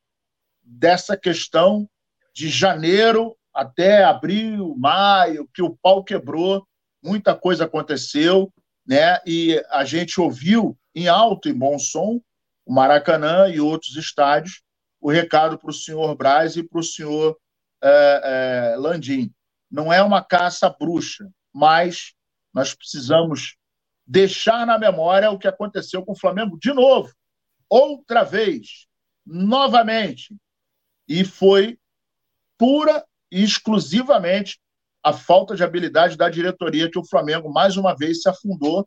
dessa questão de janeiro até abril, maio, que o pau quebrou, muita coisa aconteceu, né? E a gente ouviu em alto e bom som o Maracanã e outros estádios o recado para o senhor Braz e para o senhor é, é, Landim. Não é uma caça bruxa, mas nós precisamos deixar na memória o que aconteceu com o Flamengo de novo, outra vez, novamente. E foi pura exclusivamente a falta de habilidade da diretoria que o Flamengo mais uma vez se afundou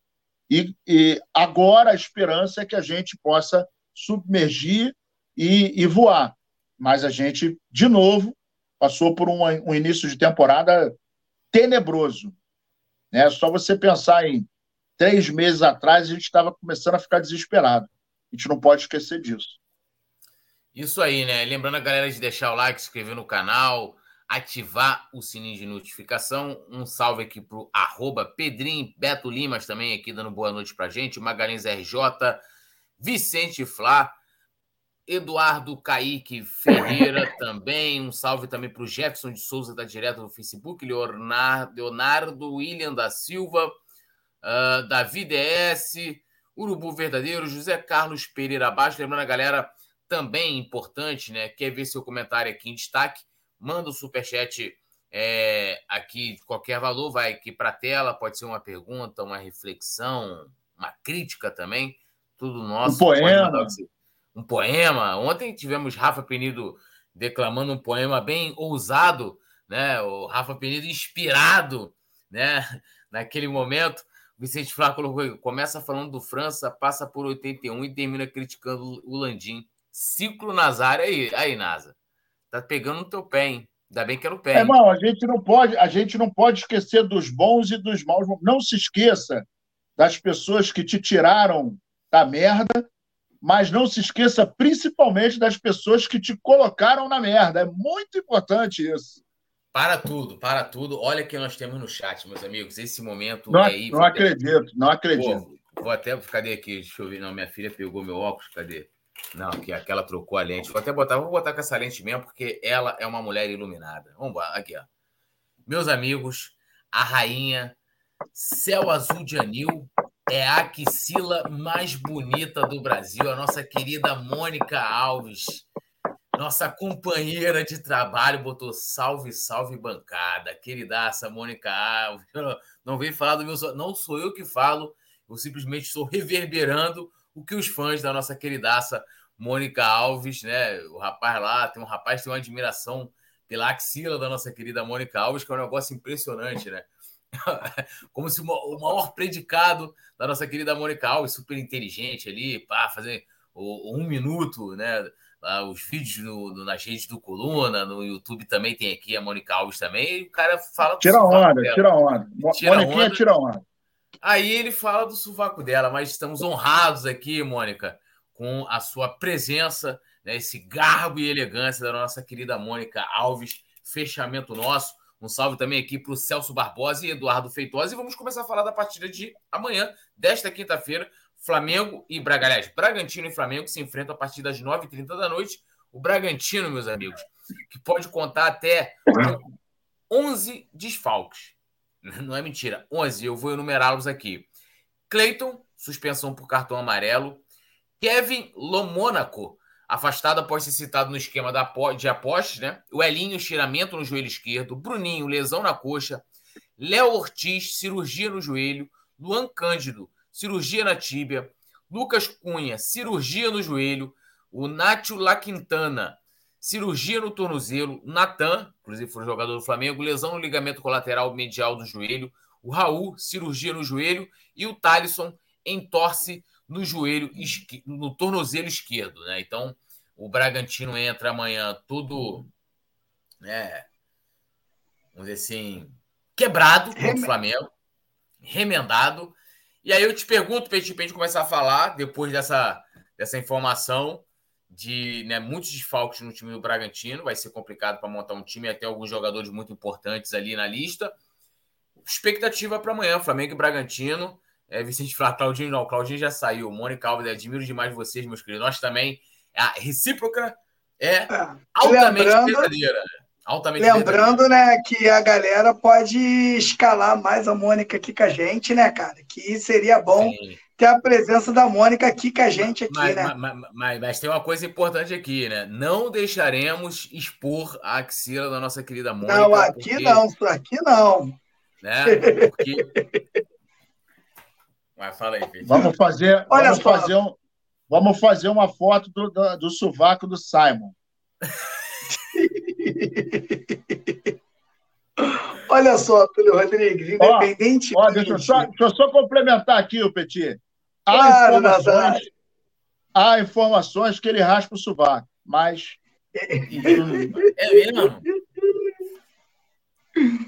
e, e agora a esperança é que a gente possa submergir e, e, voar. Mas a gente, de novo, passou por um, um início de temporada tenebroso. Né? Só você pensar em três meses atrás, a gente estava começando a ficar desesperado. A gente não pode esquecer disso. Isso aí, né? Lembrando a galera de deixar o like, se inscrever no canal, ativar o sininho de notificação. Um salve aqui pro arroba Pedrinho Beto Limas também aqui dando boa noite pra gente. Magalhães RJ, Vicente Flá, Eduardo Caíque Ferreira também. Um salve também para o Jefferson de Souza, que está direto no Facebook. Leonardo, Leonardo William da Silva, uh, Davi DS, Urubu Verdadeiro, José Carlos Pereira Abaixo. Lembrando a galera também importante, né? Quer ver seu comentário aqui em destaque? Manda o um superchat é, aqui de qualquer valor, vai aqui para a tela. Pode ser uma pergunta, uma reflexão, uma crítica também, tudo nosso. Um poema. Um poema. Ontem tivemos Rafa Penido declamando um poema bem ousado, né? O Rafa Penido inspirado, né? Naquele momento. Vicente Flá colocou, começa falando do França, passa por 81 e termina criticando o Landim. Ciclo Nazário aí, aí, Nasa. Tá pegando no teu pé, hein? Ainda bem que era o pé. É, irmão, a gente não pode, a gente não pode esquecer dos bons e dos maus. Não se esqueça das pessoas que te tiraram da merda, mas não se esqueça principalmente das pessoas que te colocaram na merda. É muito importante isso. Para tudo, para tudo. Olha o que nós temos no chat, meus amigos. Esse momento não, aí. Não acredito, não acredito. Pô, vou até. Cadê aqui? Deixa eu ver. Não, minha filha pegou meu óculos. Cadê? Não, que aquela trocou a lente. Vou até botar, vou botar com essa lente mesmo, porque ela é uma mulher iluminada. Vamos lá, aqui, ó. Meus amigos, a rainha Céu Azul de Anil é a axila mais bonita do Brasil, a nossa querida Mônica Alves. Nossa companheira de trabalho botou salve, salve bancada. Queridaça Mônica Alves. Não vem falar do meu. Não sou eu que falo, eu simplesmente estou reverberando o que os fãs da nossa queridaça Mônica Alves, né? O rapaz lá, tem um rapaz tem uma admiração pela axila da nossa querida Mônica Alves, que é um negócio impressionante, né? Como se o maior predicado da nossa querida Mônica Alves, super inteligente ali, pá, fazer um minuto, né? os vídeos no, no, nas redes do Coluna, no YouTube também tem aqui a Mônica Alves também, e o cara fala. Tira onda, tira onda. Tira Moniquinha onda. tira onda. Aí ele fala do sovaco dela, mas estamos honrados aqui, Mônica, com a sua presença, né, esse garbo e elegância da nossa querida Mônica Alves. Fechamento nosso. Um salve também aqui para o Celso Barbosa e Eduardo Feitosa. E vamos começar a falar da partida de amanhã, desta quinta-feira. Flamengo e Braga, Bragantino e Flamengo se enfrentam a partir das 9h30 da noite. O Bragantino, meus amigos, que pode contar até 11 desfalques. Não é mentira, 11. Eu vou enumerá-los aqui. Cleiton, suspensão por cartão amarelo. Kevin Lomônaco, afastado após ser citado no esquema de apostas, né? O Elinho, estiramento no joelho esquerdo. Bruninho, lesão na coxa. Léo Ortiz, cirurgia no joelho. Luan Cândido, cirurgia na tíbia. Lucas Cunha, cirurgia no joelho. O Nátio Laquintana, cirurgia no tornozelo. Natan, inclusive foi jogador do Flamengo, lesão no ligamento colateral medial do joelho. O Raul, cirurgia no joelho. E o Thalisson, entorce no joelho, no tornozelo esquerdo. Né? Então, o Bragantino entra amanhã todo, né, vamos dizer assim, quebrado contra o Flamengo, remendado. E aí eu te pergunto, Petit, para a gente começar a falar, depois dessa, dessa informação de né, muitos desfalques no time do Bragantino, vai ser complicado para montar um time, até alguns jogadores muito importantes ali na lista. Expectativa para amanhã, Flamengo e Bragantino. É, Vicente Flá, Claudinho não, Claudinho já saiu. Mônica Alves, admiro demais vocês, meus queridos. Nós também. A recíproca é, é altamente verdadeira. Altamente Lembrando, né, que a galera pode escalar mais a Mônica aqui com a gente, né, cara? Que seria bom Sim. Ter a presença da Mônica aqui com a gente aqui, mas, né? Mas, mas, mas, tem uma coisa importante aqui, né? Não deixaremos expor a axila da nossa querida Mônica. Não, aqui porque, não, aqui não. Né? Porque... mas fala aí, Pedro. Vamos fazer, Olha vamos só. fazer um, vamos fazer uma foto do, do, do sovaco do Simon. Olha só, Túlio Rodrigues, independente. Ó, ó, deixa, eu só, deixa eu só complementar aqui, o Petit. Há, informações, há informações que ele raspa o sovaco, mas. É mesmo?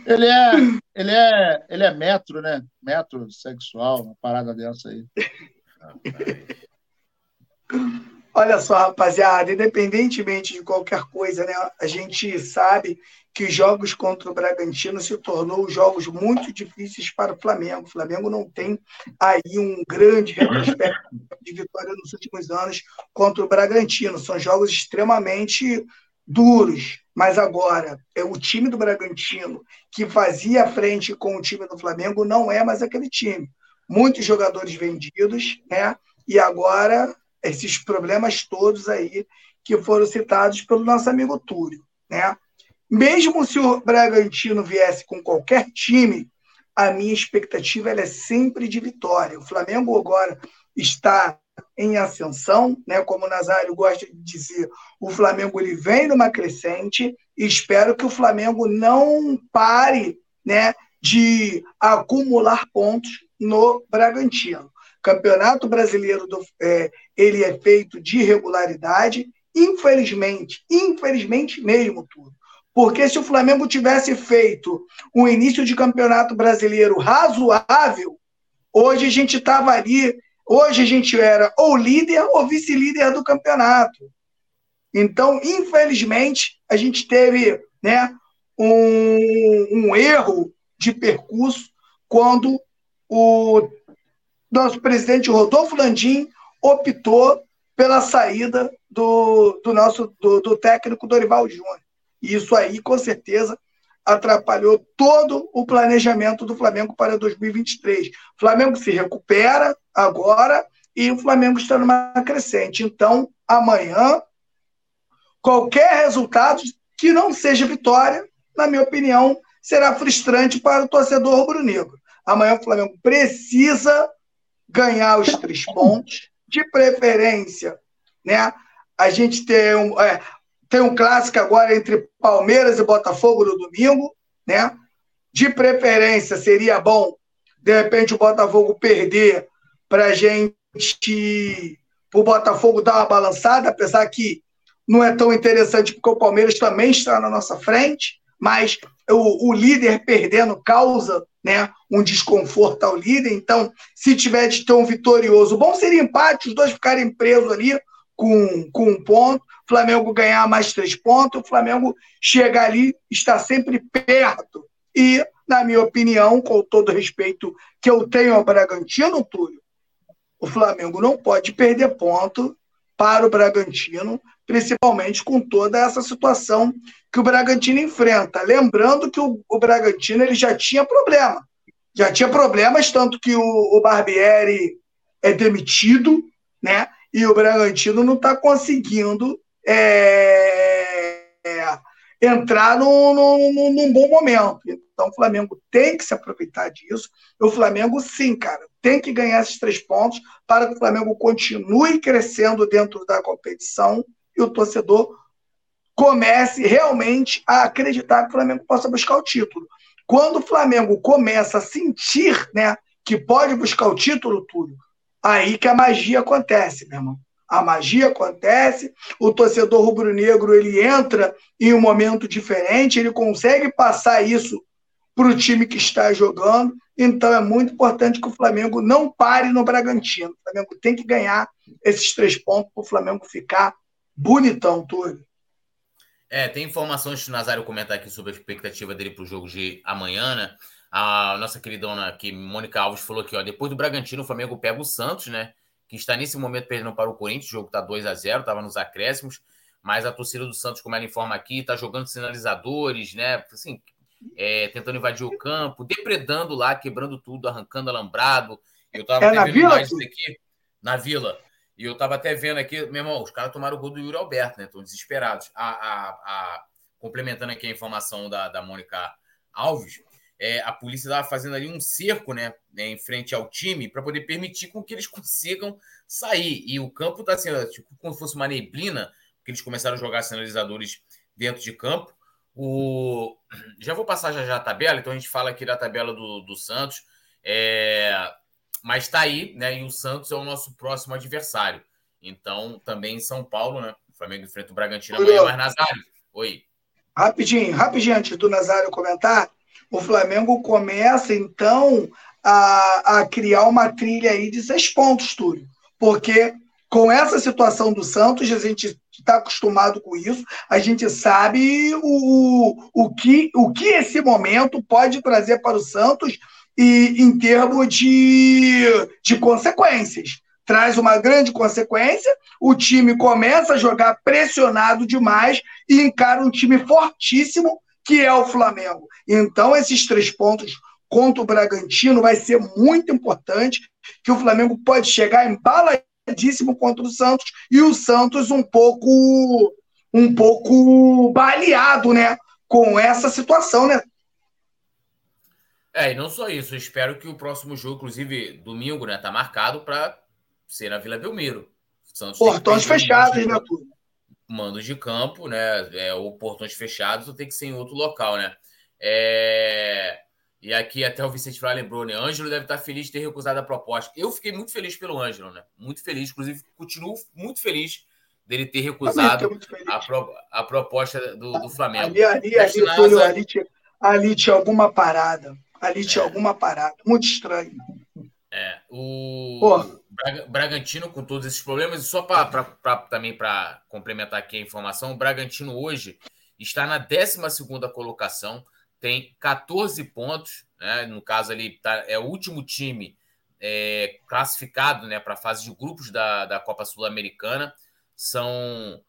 Ele é, ele é, ele é metro, né? Metro sexual, uma parada dessa aí. Olha só, rapaziada, independentemente de qualquer coisa, né, a gente sabe que os jogos contra o Bragantino se tornou jogos muito difíceis para o Flamengo. O Flamengo não tem aí um grande retrospecto de vitória nos últimos anos contra o Bragantino. São jogos extremamente duros. Mas agora, é o time do Bragantino que fazia frente com o time do Flamengo não é mais aquele time. Muitos jogadores vendidos, né? E agora esses problemas todos aí que foram citados pelo nosso amigo Túlio, né? Mesmo se o Bragantino viesse com qualquer time, a minha expectativa é sempre de vitória. O Flamengo agora está em ascensão, né? Como o Nazário gosta de dizer, o Flamengo ele vem numa crescente e espero que o Flamengo não pare, né, de acumular pontos no Bragantino. Campeonato Brasileiro do, é, ele é feito de regularidade, infelizmente, infelizmente mesmo tudo. Porque se o Flamengo tivesse feito um início de campeonato brasileiro razoável, hoje a gente estava ali Hoje a gente era ou líder ou vice-líder do campeonato. Então, infelizmente, a gente teve né, um, um erro de percurso quando o nosso presidente Rodolfo Landim optou pela saída do, do nosso do, do técnico Dorival Júnior. E isso aí, com certeza, atrapalhou todo o planejamento do Flamengo para 2023. O Flamengo se recupera agora e o Flamengo está numa crescente. Então, amanhã, qualquer resultado que não seja vitória, na minha opinião, será frustrante para o torcedor rubro-negro. Amanhã o Flamengo precisa ganhar os três pontos, de preferência, né? A gente tem um, é, tem um clássico agora entre Palmeiras e Botafogo no domingo, né? De preferência, seria bom, de repente, o Botafogo perder para gente, o Botafogo dar uma balançada, apesar que não é tão interessante, porque o Palmeiras também está na nossa frente, mas o, o líder perdendo causa né, um desconforto ao líder. Então, se tiver de ter um vitorioso, bom seria empate, os dois ficarem presos ali com, com um ponto. Flamengo ganhar mais três pontos, o Flamengo chegar ali, está sempre perto. E, na minha opinião, com todo o respeito que eu tenho ao Bragantino, Túlio, o Flamengo não pode perder ponto para o Bragantino, principalmente com toda essa situação que o Bragantino enfrenta. Lembrando que o, o Bragantino ele já tinha problema. Já tinha problemas, tanto que o, o Barbieri é demitido, né? E o Bragantino não está conseguindo é, é, entrar num, num, num, bom momento. Então, o Flamengo tem que se aproveitar disso. O Flamengo, sim, cara, tem que ganhar esses três pontos para que o Flamengo continue crescendo dentro da competição e o torcedor comece realmente a acreditar que o Flamengo possa buscar o título. Quando o Flamengo começa a sentir né, que pode buscar o título, tudo, aí que a magia acontece, meu irmão a magia acontece, o torcedor rubro-negro ele entra em um momento diferente, ele consegue passar isso para o time que está jogando, então é muito importante que o Flamengo não pare no Bragantino. O Flamengo tem que ganhar esses três pontos para o Flamengo ficar bonitão, Túlio. É, tem informações que o Nazário comentar aqui sobre a expectativa dele para o jogo de amanhã, né? A nossa queridona aqui, Mônica Alves, falou que ó, depois do Bragantino, o Flamengo pega o Santos, né? que está nesse momento perdendo para o Corinthians. O jogo está 2 a 0 estava nos acréscimos, mas a torcida do Santos, como ela informa aqui, está jogando sinalizadores, né? Assim, é, tentando invadir o campo, depredando lá, quebrando tudo, arrancando alambrado. Eu estava é vendo imagens aqui na vila. E eu estava até vendo aqui, meu irmão, os caras tomaram o gol do Yuri Alberto, né? Estão desesperados. A, a, a, complementando aqui a informação da, da Mônica Alves, é, a polícia estava fazendo ali um cerco né, né, em frente ao time para poder permitir com que eles consigam sair. E o campo está assim, tipo, como se fosse uma neblina, porque eles começaram a jogar sinalizadores dentro de campo. O... Já vou passar já, já a tabela, então a gente fala aqui da tabela do, do Santos. É... Mas está aí, né? E o Santos é o nosso próximo adversário. Então, também em São Paulo, né? O Flamengo enfrenta o Bragantino amanhã, mas Nazário. Oi. Rapidinho, rapidinho, antes do Nazário comentar, o Flamengo começa, então, a, a criar uma trilha aí de seis pontos, Túlio. Porque com essa situação do Santos, a gente está acostumado com isso, a gente sabe o, o, que, o que esse momento pode trazer para o Santos e em termos de, de consequências. Traz uma grande consequência, o time começa a jogar pressionado demais e encara um time fortíssimo que é o Flamengo. Então, esses três pontos contra o Bragantino vai ser muito importante, que o Flamengo pode chegar embaladíssimo contra o Santos e o Santos um pouco um pouco baleado, né, com essa situação, né? É, e não só isso, eu espero que o próximo jogo, inclusive domingo, né, tá marcado para ser na Vila Belmiro. Santos Portões fechados, né, tudo. Mandos de campo, né? É, ou portões fechados, ou tem que ser em outro local, né? É... E aqui até o Vicente Flá lembrou, né? Ângelo deve estar feliz de ter recusado a proposta. Eu fiquei muito feliz pelo Ângelo, né? Muito feliz, inclusive, continuo muito feliz dele ter recusado a, pro... a proposta do, do Flamengo. Ali, ali, ali, Túlio, ali, tinha, ali tinha alguma parada. Ali tinha é. alguma parada. Muito estranho. É, o Pô. Bragantino com todos esses problemas, e só para também para complementar aqui a informação, o Bragantino hoje está na 12 colocação, tem 14 pontos, né? No caso ali, tá, é o último time é, classificado né, para a fase de grupos da, da Copa Sul-Americana. São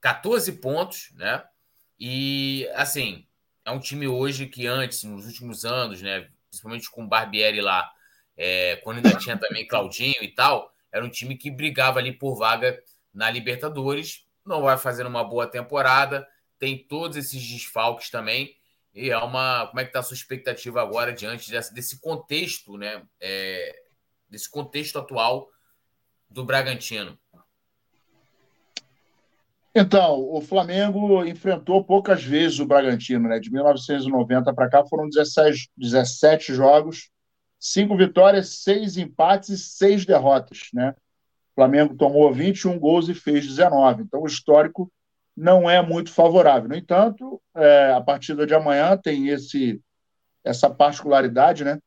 14 pontos, né? E assim, é um time hoje que antes, nos últimos anos, né? Principalmente com o Barbieri lá, é, quando ainda tinha também Claudinho e tal, era um time que brigava ali por vaga na Libertadores. Não vai fazendo uma boa temporada, tem todos esses desfalques também. E é uma. Como é que está a sua expectativa agora diante desse, desse contexto, né? É, desse contexto atual do Bragantino? Então, o Flamengo enfrentou poucas vezes o Bragantino, né? De 1990 para cá foram 16, 17 jogos, cinco vitórias, seis empates e seis derrotas, né? O Flamengo tomou 21 gols e fez 19. Então, o histórico não é muito favorável. No entanto, é, a partida de amanhã tem esse essa particularidade, né?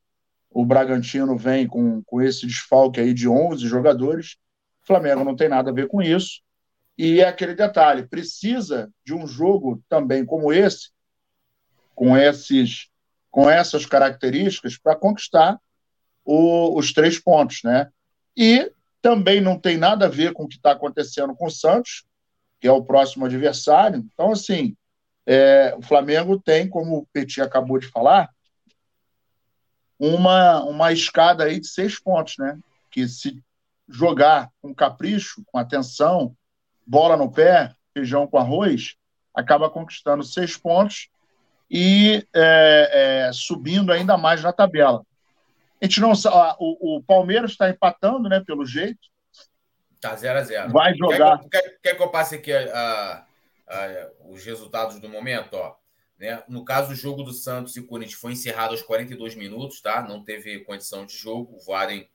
O Bragantino vem com, com esse desfalque aí de 11 jogadores. O Flamengo não tem nada a ver com isso. E é aquele detalhe, precisa de um jogo também como esse, com esses com essas características para conquistar o, os três pontos, né? E também não tem nada a ver com o que está acontecendo com o Santos, que é o próximo adversário. Então, assim, é, o Flamengo tem, como o Petit acabou de falar, uma, uma escada aí de seis pontos, né? Que se jogar com capricho, com atenção, bola no pé, feijão com arroz, acaba conquistando seis pontos e é, é, subindo ainda mais na tabela. A gente não o, o Palmeiras está empatando, né? Pelo jeito. Tá 0 a 0 Vai jogar. Quer, quer, quer que eu passe aqui a, a, os resultados do momento? Ó, né? No caso, o jogo do Santos e Corinthians foi encerrado aos 42 minutos, tá? Não teve condição de jogo. O Varen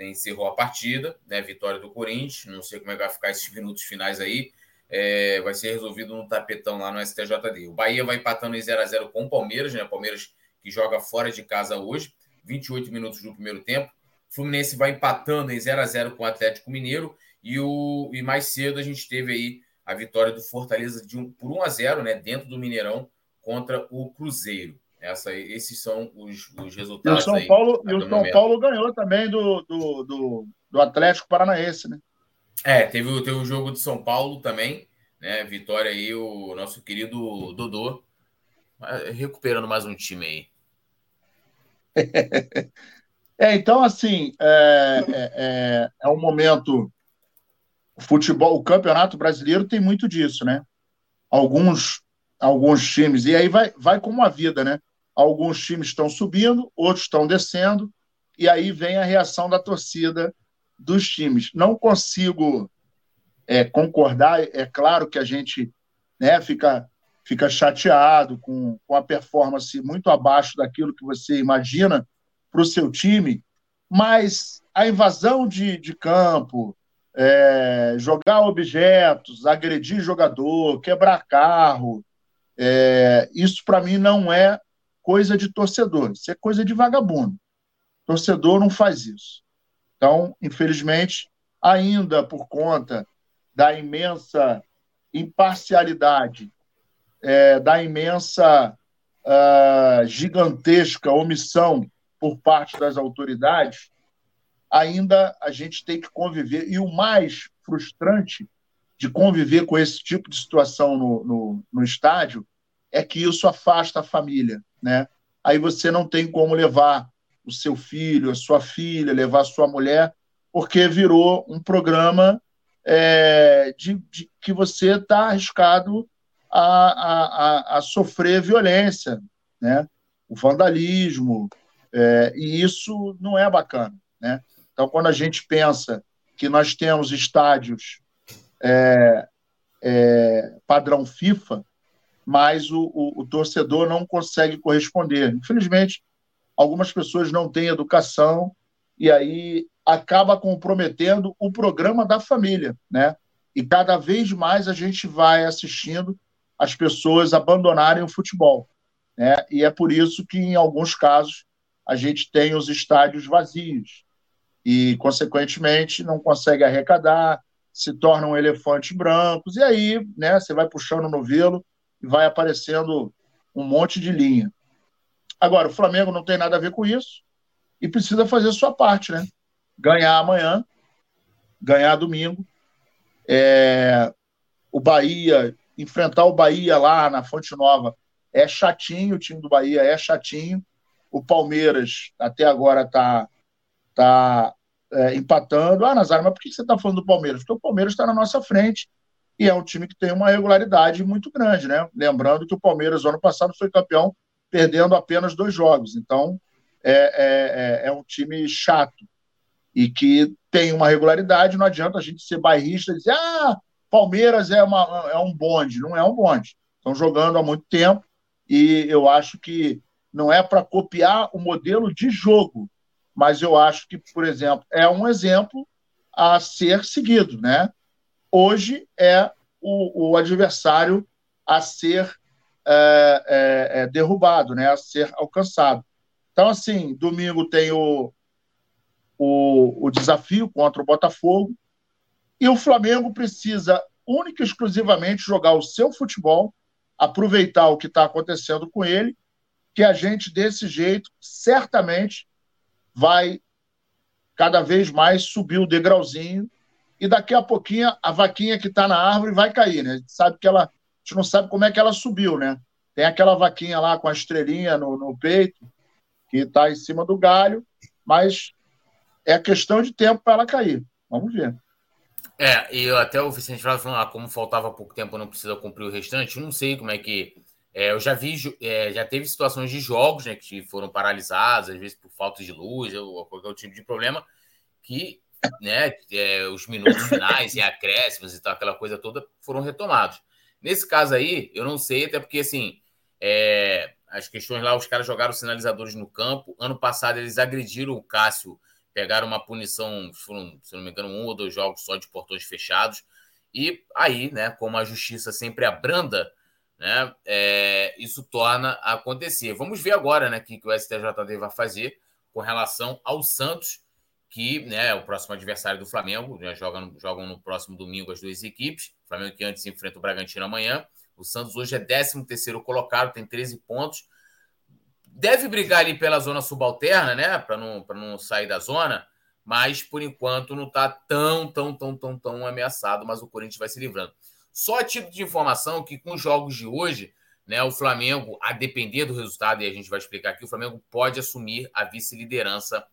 encerrou a partida, né? Vitória do Corinthians. Não sei como é que vai ficar esses minutos finais aí. É, vai ser resolvido no tapetão lá no STJD. O Bahia vai empatando em 0 a 0 com o Palmeiras, né? Palmeiras que joga fora de casa hoje. 28 minutos do primeiro tempo. O Fluminense vai empatando em 0 a 0 com o Atlético Mineiro. E, o, e mais cedo a gente teve aí a vitória do Fortaleza de um, por 1 a 0 né, dentro do Mineirão contra o Cruzeiro. Essa, esses são os, os resultados. E o São, aí, Paulo, e o São Paulo ganhou também do, do, do, do, Atlético Paranaense, né? É, teve, teve o jogo de São Paulo também, né? Vitória aí, o nosso querido Dodô, recuperando mais um time aí. é, então, assim, é, é, é, é um momento. O futebol, o campeonato brasileiro tem muito disso, né? Alguns, alguns times, e aí vai, vai como a vida, né? Alguns times estão subindo, outros estão descendo, e aí vem a reação da torcida dos times. Não consigo é, concordar, é claro que a gente né, fica fica chateado com, com a performance muito abaixo daquilo que você imagina para o seu time, mas a invasão de, de campo, é, jogar objetos, agredir jogador, quebrar carro, é, isso para mim não é coisa de torcedor, isso é coisa de vagabundo. Torcedor não faz isso. Então, infelizmente, ainda por conta da imensa imparcialidade é, da imensa, uh, gigantesca omissão por parte das autoridades, ainda a gente tem que conviver. E o mais frustrante de conviver com esse tipo de situação no, no, no estádio é que isso afasta a família. Né? Aí você não tem como levar o seu filho, a sua filha, levar a sua mulher, porque virou um programa é, de, de, que você está arriscado a, a, a, sofrer violência, né? o vandalismo, É, e isso não é bacana. Né? Então, quando a gente pensa que nós temos estádios é, é, padrão FIFA, mas o, o, o, torcedor não consegue corresponder. Infelizmente, algumas pessoas não têm educação e aí acaba comprometendo o programa da família, né? E cada vez mais a gente vai assistindo as pessoas abandonarem o futebol, né? E é por isso que em alguns casos a gente tem os estádios vazios e, consequentemente, não consegue arrecadar, se tornam elefantes brancos, e aí né, você vai puxando o novelo e vai aparecendo um monte de linha. Agora, o Flamengo não tem nada a ver com isso e precisa fazer sua parte, né? Ganhar amanhã, ganhar domingo. É... O Bahia, enfrentar o Bahia lá na Fonte Nova é chatinho, o time do Bahia é chatinho. O Palmeiras até agora está tá, é, empatando. Ah, Nazário, mas por que você está falando do Palmeiras? Porque o Palmeiras está na nossa frente e é um time que tem uma regularidade muito grande, né? Lembrando que o Palmeiras, ano passado, foi campeão perdendo apenas dois jogos. Então, é, é, é, é um time chato e que tem uma regularidade. Não adianta a gente ser bairrista e dizer, ah, Palmeiras é, uma, é um bonde. Não é um bonde. Estão jogando há muito tempo e eu acho que não é para copiar o modelo de jogo, mas eu acho que, por exemplo, é um exemplo a ser seguido, né? Hoje é o, o adversário a ser é, é, é, derrubado, né? A ser alcançado. Então, assim, domingo tem o, o, o desafio contra o Botafogo e o Flamengo precisa única e exclusivamente jogar o seu futebol, aproveitar o que está acontecendo com ele que a gente, desse jeito, certamente vai cada vez mais subir o degrauzinho e daqui a pouquinho a vaquinha que está na árvore vai cair, né? A gente sabe que ela, a gente não sabe como é que ela subiu, né? Tem aquela vaquinha lá com a estrelinha no, no peito que está em cima do galho, mas é questão de tempo para ela cair. Vamos ver. É, e até o Vicente falando, ah, como faltava pouco tempo, não precisa cumprir o restante. Não sei como é que é, eu já vi, é, já teve situações de jogos né, que foram paralisados, às vezes por falta de luz ou qualquer tipo de problema, que né, é, os minutos finais e acréscimos e tal, aquela coisa toda foram retomados. Nesse caso aí, eu não sei, até porque assim, é, as questões lá, os caras jogaram sinalizadores no campo. Ano passado eles agrediram o Cássio, pegaram uma punição, foram, se não me engano, um ou dois jogos só de portões fechados. E aí, né, como a justiça sempre abranda né? É, isso torna a acontecer. Vamos ver agora, né, o que, que o STJD vai fazer com relação ao Santos, que né, o próximo adversário do Flamengo, né, jogam, jogam no próximo domingo as duas equipes. O Flamengo que antes enfrenta o Bragantino amanhã. O Santos hoje é 13 terceiro colocado, tem 13 pontos. Deve brigar ali pela zona subalterna, né? Para não, não sair da zona, mas por enquanto não está tão, tão, tão, tão, tão ameaçado, mas o Corinthians vai se livrando. Só título de informação que com os jogos de hoje, né, o Flamengo, a depender do resultado, e a gente vai explicar aqui, o Flamengo pode assumir a vice-liderança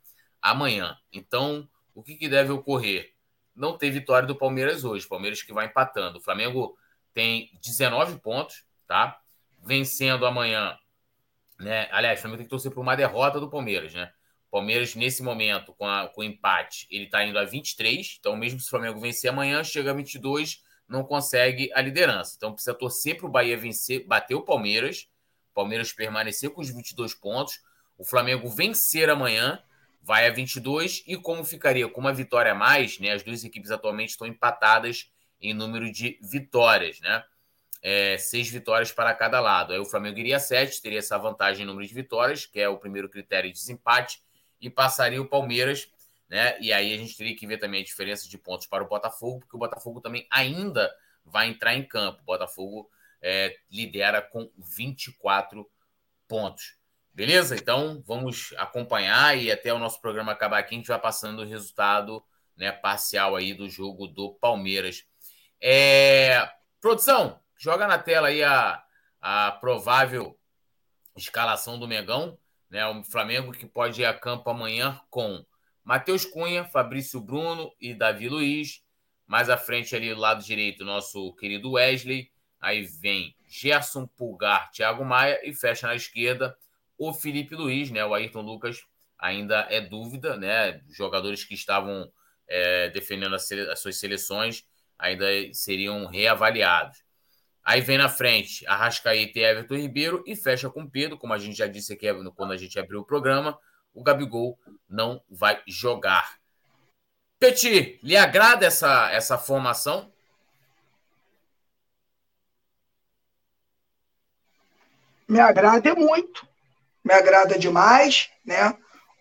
amanhã. Então, o que, que deve ocorrer? Não tem vitória do Palmeiras hoje. Palmeiras que vai empatando. O Flamengo tem 19 pontos, tá? Vencendo amanhã, né? Aliás, o Flamengo tem que torcer por uma derrota do Palmeiras, né? O Palmeiras, nesse momento, com, a, com o empate, ele tá indo a 23. Então, mesmo se o Flamengo vencer amanhã, chega a 22 não consegue a liderança. Então precisa torcer para o Bahia vencer, bater o Palmeiras, Palmeiras permanecer com os 22 pontos, o Flamengo vencer amanhã, vai a 22 e como ficaria com uma vitória a mais, né? As duas equipes atualmente estão empatadas em número de vitórias, né? É, seis vitórias para cada lado. Aí o Flamengo iria a sete, teria essa vantagem em número de vitórias, que é o primeiro critério de desempate, e passaria o Palmeiras né? E aí a gente teria que ver também a diferença de pontos para o Botafogo, porque o Botafogo também ainda vai entrar em campo. O Botafogo é, lidera com 24 pontos. Beleza? Então vamos acompanhar e até o nosso programa acabar aqui, a gente vai passando o resultado né, parcial aí do jogo do Palmeiras. É... Produção, joga na tela aí a, a provável escalação do Megão, né? O Flamengo que pode ir a campo amanhã com Matheus Cunha, Fabrício Bruno e Davi Luiz. Mais à frente, ali do lado direito, nosso querido Wesley. Aí vem Gerson Pulgar, Thiago Maia e fecha na esquerda o Felipe Luiz, né? O Ayrton Lucas ainda é dúvida, né? Jogadores que estavam é, defendendo as, as, suas seleções ainda seriam reavaliados. Aí vem na frente Arrascaeta e Everton Ribeiro e fecha com Pedro, como a gente já disse aqui quando a gente abriu o programa, o Gabigol não vai jogar. Petit, lhe agrada essa, essa formação? Me agrada muito, me agrada demais, né?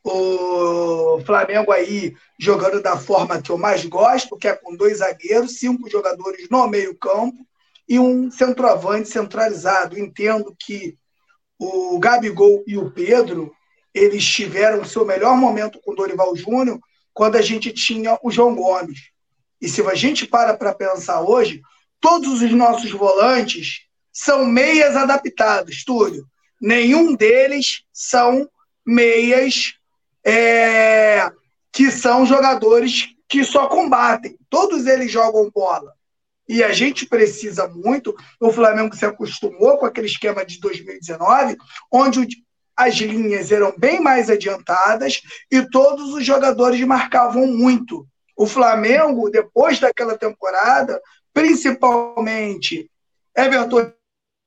O Flamengo aí jogando da forma que eu mais gosto, que é com dois zagueiros, cinco jogadores no meio-campo e um centroavante centralizado. Entendo que o Gabigol e o Pedro eles tiveram seu melhor momento com o Dorival Júnior quando a gente tinha o João Gomes. E se a gente para para pensar hoje, todos os nossos volantes são meias adaptados, Túlio. Nenhum deles são meias é, que são jogadores que só combatem. Todos eles jogam bola. E a gente precisa muito. O Flamengo se acostumou com aquele esquema de 2019, onde as linhas eram bem mais adiantadas e todos os jogadores marcavam muito. O Flamengo, depois daquela temporada, principalmente Everton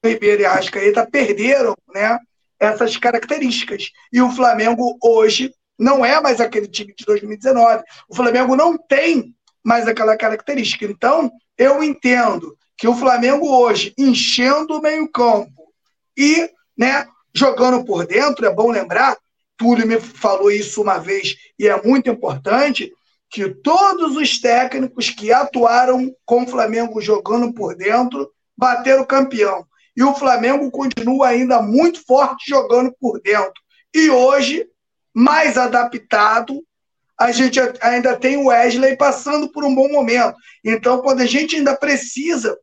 Ribeiro e Arrascaeta, perderam né, essas características. E o Flamengo hoje não é mais aquele time de 2019. O Flamengo não tem mais aquela característica. Então, eu entendo que o Flamengo hoje, enchendo o meio-campo e né, jogando por dentro, é bom lembrar, Túlio me falou isso uma vez e é muito importante, que todos os técnicos que atuaram com o Flamengo jogando por dentro bateram campeão. E o Flamengo continua ainda muito forte jogando por dentro. E hoje mais adaptado, a gente ainda tem o Wesley passando por um bom momento. Então, quando a gente ainda precisa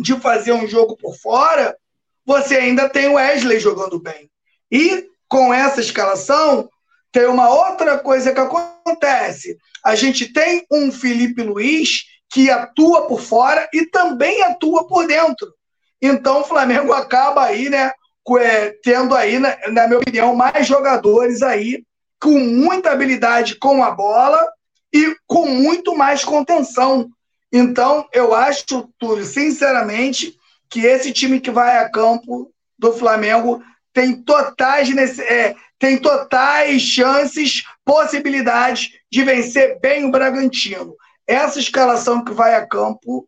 de fazer um jogo por fora, você ainda tem o Wesley jogando bem. E com essa escalação, tem uma outra coisa que acontece. A gente tem um Felipe Luiz que atua por fora e também atua por dentro. Então o Flamengo acaba aí, né, é, tendo aí, na, na minha opinião, mais jogadores aí com muita habilidade com a bola e com muito mais contenção. Então, eu acho, Túlio, sinceramente, que esse time que vai a campo do Flamengo tem totais, é, tem totais chances, possibilidades de vencer bem o Bragantino. Essa escalação que vai a campo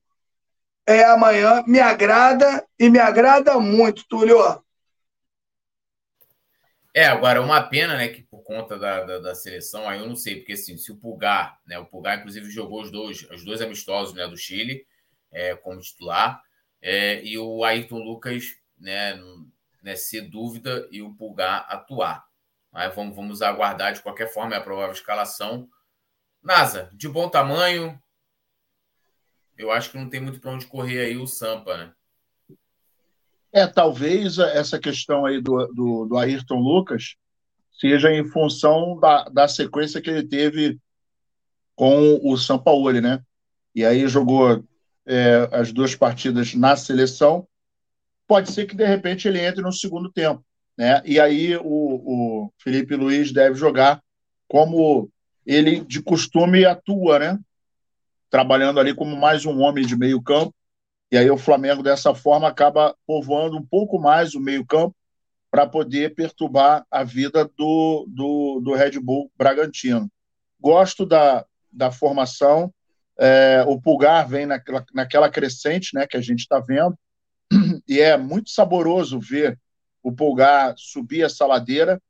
é amanhã me agrada e me agrada muito, Túlio. É, agora, uma pena, né, que por conta da, da, da, seleção, aí eu não sei, porque assim, se o Pulgar, né, o Pulgar, inclusive, jogou os dois, os dois amistosos, né, do Chile, é, como titular, é, e o Ayrton Lucas, né, né, ser dúvida e o Pulgar atuar. Mas vamos, vamos aguardar, de qualquer forma, é a provável escalação. NASA, de bom tamanho, eu acho que não tem muito para onde correr aí o Sampa, né? É, talvez essa questão aí do, do, do Ayrton Lucas seja em função da, da sequência que ele teve com o Sampaoli, né? E aí jogou é, as duas partidas na seleção. Pode ser que de repente ele entre no segundo tempo, né? E aí o, o Felipe Luiz deve jogar como ele de costume atua, né? Trabalhando ali como mais um homem de meio campo e aí o Flamengo, dessa forma, acaba povoando um pouco mais o meio-campo para poder perturbar a vida do, do, do, Red Bull Bragantino. Gosto da, da formação. É, o Pulgar vem naquela, naquela crescente né, que a gente está vendo, e é muito saboroso ver o Pulgar subir essa ladeira,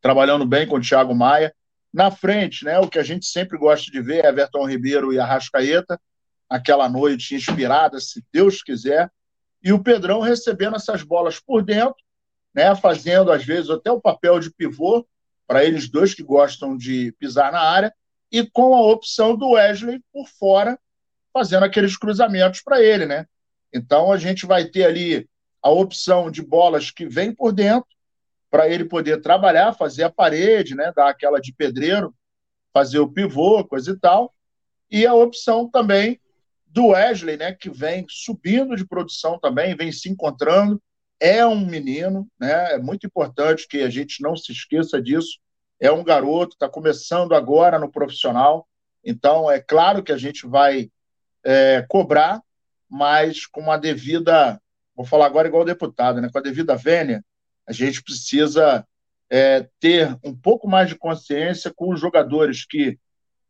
trabalhando bem com o Thiago Maia. Na frente, né, o que a gente sempre gosta de ver é Everton Ribeiro e Arrascaeta, aquela noite inspirada, se Deus quiser, e o Pedrão recebendo essas bolas por dentro, né, fazendo às vezes até o papel de pivô para eles dois que gostam de pisar na área, e com a opção do Wesley por fora, fazendo aqueles cruzamentos para ele, né? Então a gente vai ter ali a opção de bolas que vem por dentro para ele poder trabalhar, fazer a parede, né, dar aquela de pedreiro, fazer o pivô, coisa e tal, e a opção também do Wesley, né, que vem subindo de produção também, vem se encontrando. é um menino, né? É muito importante que a gente não se esqueça disso. É um garoto, está começando agora no profissional. Então, é claro que a gente vai é, cobrar, mas com a devida, vou falar agora igual deputado, né? com a devida vênia, a gente precisa é, ter um pouco mais de consciência com os jogadores que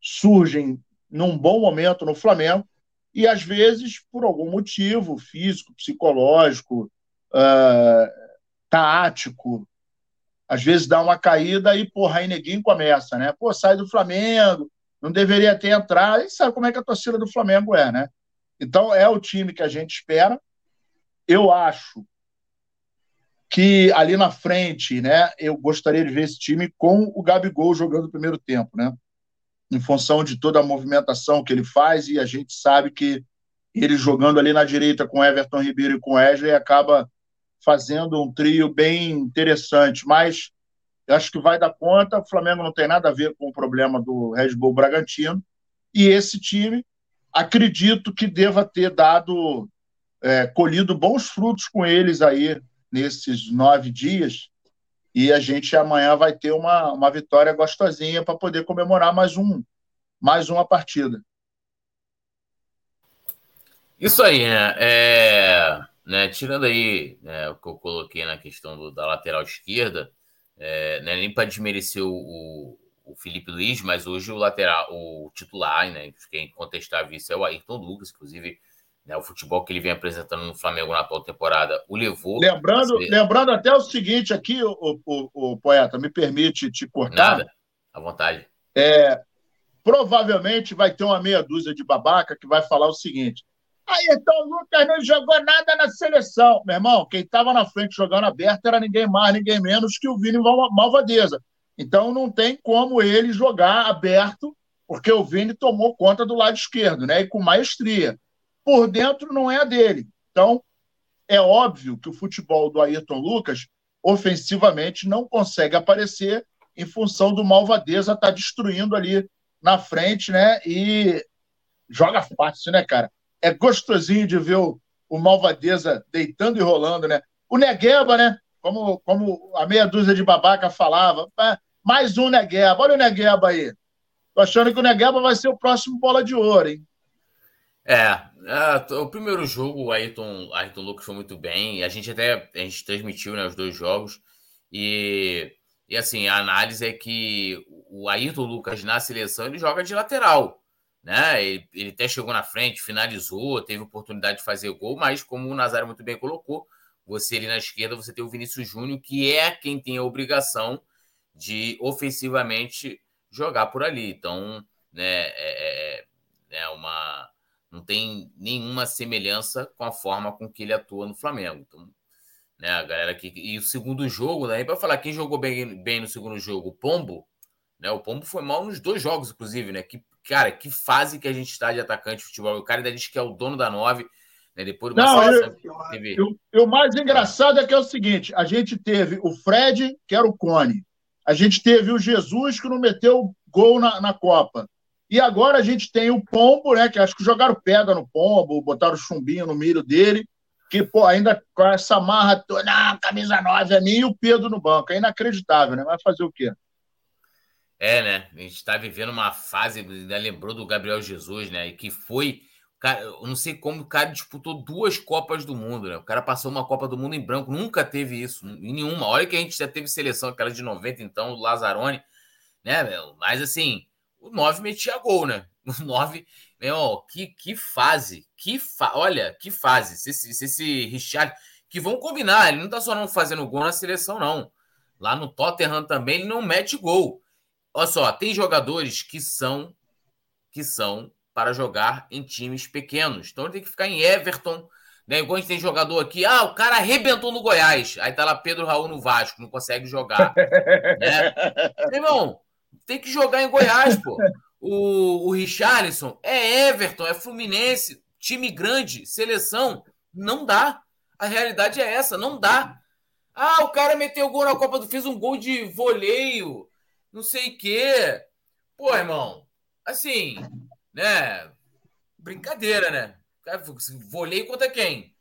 surgem num bom momento no Flamengo e, às vezes, por algum motivo físico, psicológico, uh, tático, às vezes dá uma caída e, porra, aí começa, né? Pô, sai do Flamengo, não deveria ter entrado, e sabe como é que a torcida do Flamengo é, né? Então, é o time que a gente espera. Eu acho que ali na frente, né, eu gostaria de ver esse time com o Gabigol jogando o primeiro tempo, né? Em função de toda a movimentação que ele faz, e a gente sabe que ele jogando ali na direita com Everton Ribeiro e com Wesley acaba fazendo um trio bem interessante, mas eu acho que vai dar conta. O Flamengo não tem nada a ver com o problema do Red Bull Bragantino. E esse time, acredito que deva ter dado, é, colhido bons frutos com eles aí nesses nove dias. E a gente amanhã vai ter uma, uma vitória gostosinha para poder comemorar mais um mais uma partida. Isso aí, né? É, né tirando aí né, o que eu coloquei na questão do, da lateral esquerda, é, né, nem para desmerecer o, o, Felipe Luiz, mas hoje o lateral, o titular, né, quem contestar isso é o Ayrton Lucas, inclusive né, o futebol que ele vem apresentando no Flamengo na atual temporada o levou. Lembrando, ser... lembrando até o seguinte aqui, o, o, o, poeta, me permite te cortar. Nada, à vontade. É, provavelmente vai ter uma meia dúzia de babaca que vai falar o seguinte: Aí então o Lucas não jogou nada na seleção. Meu irmão, quem estava na frente jogando aberto era ninguém mais, ninguém menos que o Vini Malvadeza. Então não tem como ele jogar aberto, porque o Vini tomou conta do lado esquerdo, né? E com maestria. Por dentro não é a dele. Então, é óbvio que o futebol do Ayrton Lucas, ofensivamente, não consegue aparecer em função do Malvadeza estar tá destruindo ali na frente, né? E joga fácil, né, cara? é gostosinho de ver o, o Malvadeza deitando e rolando, né? O Negueba, né? Como, como a meia dúzia de babaca falava, mais um Negueba. Olha o Negueba aí. Tô achando que o Negueba vai ser o próximo bola de ouro, hein? É, é o primeiro jogo, o Ayrton, Ayrton Lucas foi muito bem. A gente até a gente transmitiu né, os dois jogos. E, e assim, a análise é que o Ayrton Lucas na seleção ele joga de lateral né? Ele, ele, até chegou na frente, finalizou, teve oportunidade de fazer gol, mas como o Nazário muito bem colocou, você ali na esquerda você tem o Vinícius Júnior, que é quem tem a obrigação de ofensivamente jogar por ali. Então, né, é, é, é uma não tem nenhuma semelhança com a forma com que ele atua no Flamengo. Então, né, a galera aqui e o segundo jogo, né, para falar quem jogou bem, bem no segundo jogo, o Pombo, né? O Pombo foi mal nos dois jogos, inclusive, né? Que cara, que fase que a gente está de atacante de futebol. O cara ainda diz que é o dono da nove, né? Depois de Não, eu, teve... eu, o mais engraçado é que é o seguinte: a gente teve o Fred, que era o Cone, a gente teve o Jesus, que não meteu gol na, na Copa. E agora a gente tem o Pombo, né? Que acho que jogaram pedra no Pombo, botaram chumbinho no milho dele, que, pô, ainda com essa marra toda, não, camisa 9 é minha e o Pedro no banco. É inacreditável, né? Vai fazer o quê? É, né? A gente está vivendo uma fase, ainda lembrou do Gabriel Jesus, né? E que foi. Cara, eu não sei como o cara disputou duas Copas do Mundo, né? O cara passou uma Copa do Mundo em branco, nunca teve isso, em nenhuma. Olha que a gente já teve seleção, aquela de 90, então, o Lazzaroni, né, meu? Mas assim, o 9 metia gol, né? O 9, meu, que, que fase, que fa... olha, que fase. Se, se, se esse Richard, que vão combinar, ele não tá só não fazendo gol na seleção, não. Lá no Tottenham também ele não mete gol. Olha só, tem jogadores que são que são para jogar em times pequenos. Então ele tem que ficar em Everton, né? Igual a gente tem jogador aqui, ah, o cara arrebentou no Goiás. Aí tá lá Pedro Raul no Vasco, não consegue jogar. né? Irmão, tem que jogar em Goiás, pô. O, o Richarlison é Everton, é Fluminense, time grande, seleção. Não dá. A realidade é essa, não dá. Ah, o cara meteu gol na Copa do. fez um gol de voleio não sei o quê. Pô, irmão, assim, né? Brincadeira, né? Vôlei contra quem?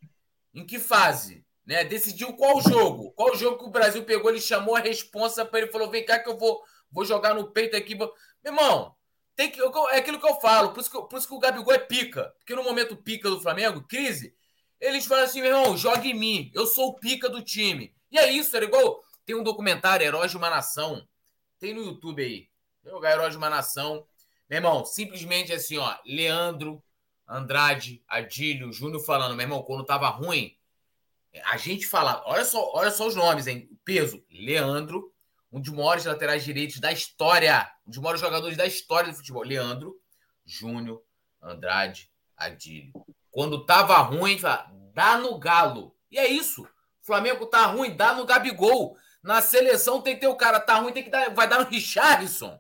Em que fase? né? Decidiu qual jogo. Qual jogo que o Brasil pegou, ele chamou a responsa para ele falou: vem cá que eu vou, vou jogar no peito aqui. Meu irmão, tem que, é aquilo que eu falo, por isso que, por isso que o Gabigol é pica. Porque no momento pica do Flamengo, crise, eles falam assim, meu irmão, joga em mim, eu sou o pica do time. E é isso, era igual. Tem um documentário, Heróis de uma Nação. Tem no YouTube aí. Jogar Heróis de uma Nação. Meu irmão, simplesmente assim, ó. Leandro, Andrade, Adílio, Júnior falando, meu irmão, quando tava ruim, a gente fala, olha só, olha só os nomes, hein? Peso, Leandro, um dos maiores laterais direitos da história, um dos maiores jogadores da história do futebol. Leandro, Júnior, Andrade, Adílio. Quando tava ruim, fala, dá no Galo. E é isso. O Flamengo tá ruim, dá no Gabigol. Na seleção tem que ter o cara, tá ruim, tem que dar, vai dar no Richardson.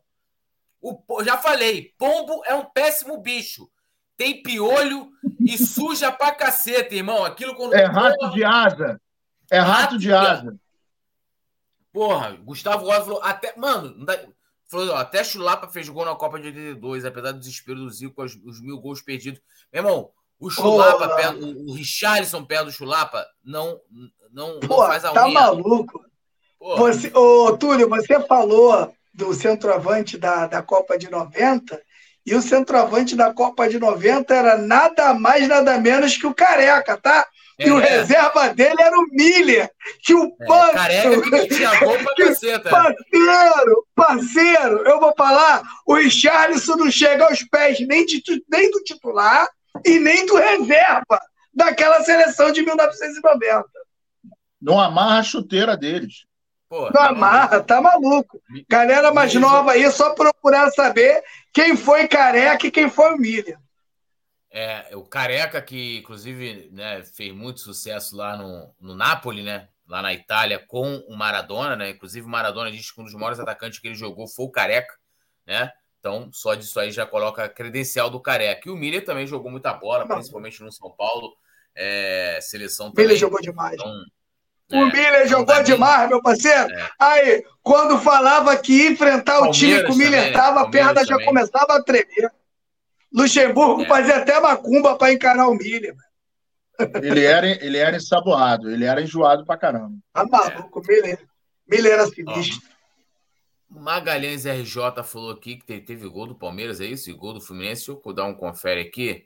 O, já falei, pombo é um péssimo bicho. Tem piolho e suja pra caceta, irmão. Aquilo quando. É rato de asa. É rato, rato de asa. Porra, Gustavo Gomes falou até. Mano, dá, falou, até Chulapa fez gol na Copa de 82, apesar do desespero do Zico, os, os mil gols perdidos. Meu irmão, o Chulapa, perto, o, Richarlison perto do Chulapa, não, não, Pô, não faz a tá unha. Tá maluco? Você, ô, Túlio, você falou do centroavante da, da Copa de 90, e o centroavante da Copa de 90 era nada mais, nada menos que o Careca, tá? É, e o é. reserva dele era o Miller, que o é, Pancho... Careca que tinha gol pra caceta. Parceiro, parceiro, eu vou falar, o Richarlison não chega aos pés nem, de, nem do titular e nem do reserva daquela seleção de 1990. Não amarra a chuteira deles. Pô, não tá amarra, tá maluco. Galera mais nova aí, só procurar saber quem foi Careca e quem foi o Miller. É, o Careca, que inclusive né, fez muito sucesso lá no, no Napoli, né? Lá na Itália, com o Maradona, né? Inclusive, o Maradona diz que um dos maiores atacantes que ele jogou foi o Careca, né? Então, só disso aí já coloca a credencial do Careca. E o Miller também jogou muita bola, principalmente no São Paulo. É, seleção também. Miller jogou demais. Então, o é, Miller jogou demais, meu parceiro. É. Aí, quando falava que ia enfrentar Palmeiras o time que o Miller estava, a perna já começava a tremer. Luxemburgo é. fazia até macumba para encarar o Miller. Ele era, ele era ensaboado, ele era enjoado pra caramba. Tá maluco, é. Miller, Miller era sinistro. Magalhães RJ falou aqui que teve gol do Palmeiras, é isso? E gol do Fluminense. Deixa eu dar um confere aqui.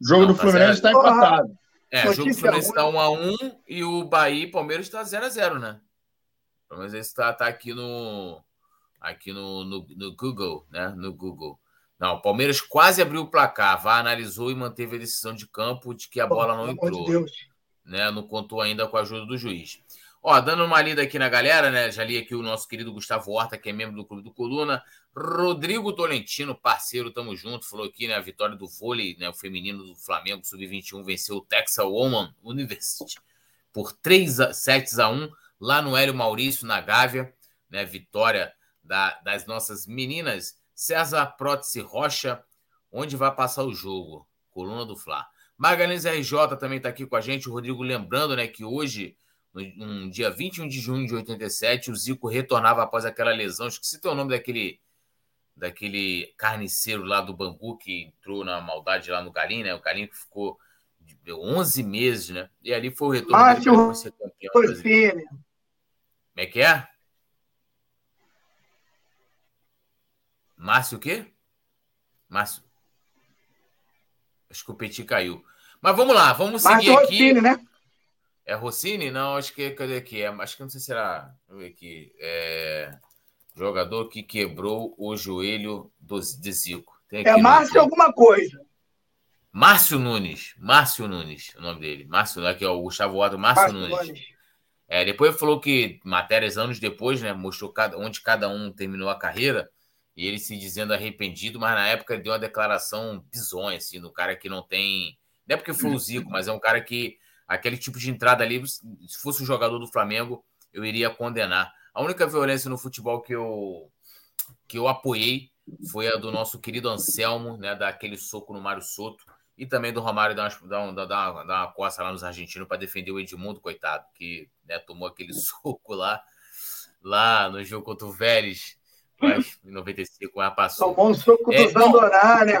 O jogo Não, do tá Fluminense está empatado. É, o jogo do Fluminense está 1x1 e o Bahia e Palmeiras está 0x0, né? Pelo menos esse está tá aqui no. Aqui no, no, no, Google, né? No Google. Não, o Palmeiras quase abriu o placar. Vá, analisou e manteve a decisão de campo de que a bola não entrou. De né? Não contou ainda com a ajuda do juiz. Ó, dando uma lida aqui na galera, né? Já li aqui o nosso querido Gustavo Horta, que é membro do Clube do Coluna. Rodrigo Tolentino, parceiro, tamo junto. Falou aqui, né? A vitória do vôlei, né? O feminino do Flamengo, sub-21, venceu o Texas Woman University por 3 sets a 1 lá no Hélio Maurício, na Gávea, né? Vitória da, das nossas meninas. César Prótese Rocha, onde vai passar o jogo? Coluna do Fla. Magalhães RJ também está aqui com a gente. O Rodrigo lembrando, né, que hoje no dia 21 de junho de 87, o Zico retornava após aquela lesão. Esqueci o nome daquele daquele carniceiro lá do Bangu que entrou na maldade lá no Galinho, né? O Galinho que ficou 11 meses, né? E ali foi o retorno Márcio dele ser campeão. Como é que é? Márcio o quê? Márcio. Acho que o Petit caiu. Mas vamos lá, vamos seguir Márcio aqui. Rossini, né? É Rossini? Não, acho que cadê aqui? É, acho que não sei se era. Deixa eu ver aqui. É, jogador que quebrou o joelho do, de Zico. é Márcio alguma coisa. Márcio Nunes. Márcio Nunes, o nome dele. Márcio, aqui é o Gustavo Otto, Márcio, Márcio Nunes. Nunes. É, depois falou que matérias anos depois, né, mostrou cada, onde cada um terminou a carreira e ele se dizendo arrependido, mas na época ele deu uma declaração bizonha, assim, do cara que não tem. Não é porque foi o Zico, mas é um cara que aquele tipo de entrada ali, se fosse um jogador do Flamengo, eu iria condenar. A única violência no futebol que eu, que eu apoiei foi a do nosso querido Anselmo, né, daquele soco no Mário Soto, e também do Romário dar uma, dar uma, dar uma, dar uma coça lá nos argentinos para defender o Edmundo, coitado, que né, tomou aquele soco lá, lá no jogo contra o Vélez, mas em 95 já passou. Tomou um soco é, do Zandoná, né?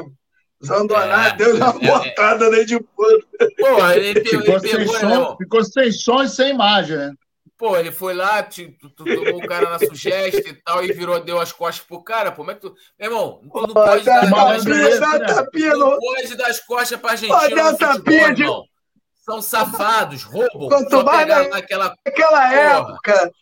Zandoná é, deu uma é, botada é, de fundo. Pô, ele, ficou, ele sem pegou, som, ficou sem som e sem imagem, né? Pô, ele foi lá, tipo, tu, tomou o cara na sugestão e tal, e virou, deu as costas pro cara. Pô, como é que tu. Meu irmão, tu não pode dar, dar, tapinha, não, pode dar as costas pra gente. Tapinha de... São safados, roubam. Quanto mais naquela, naquela época.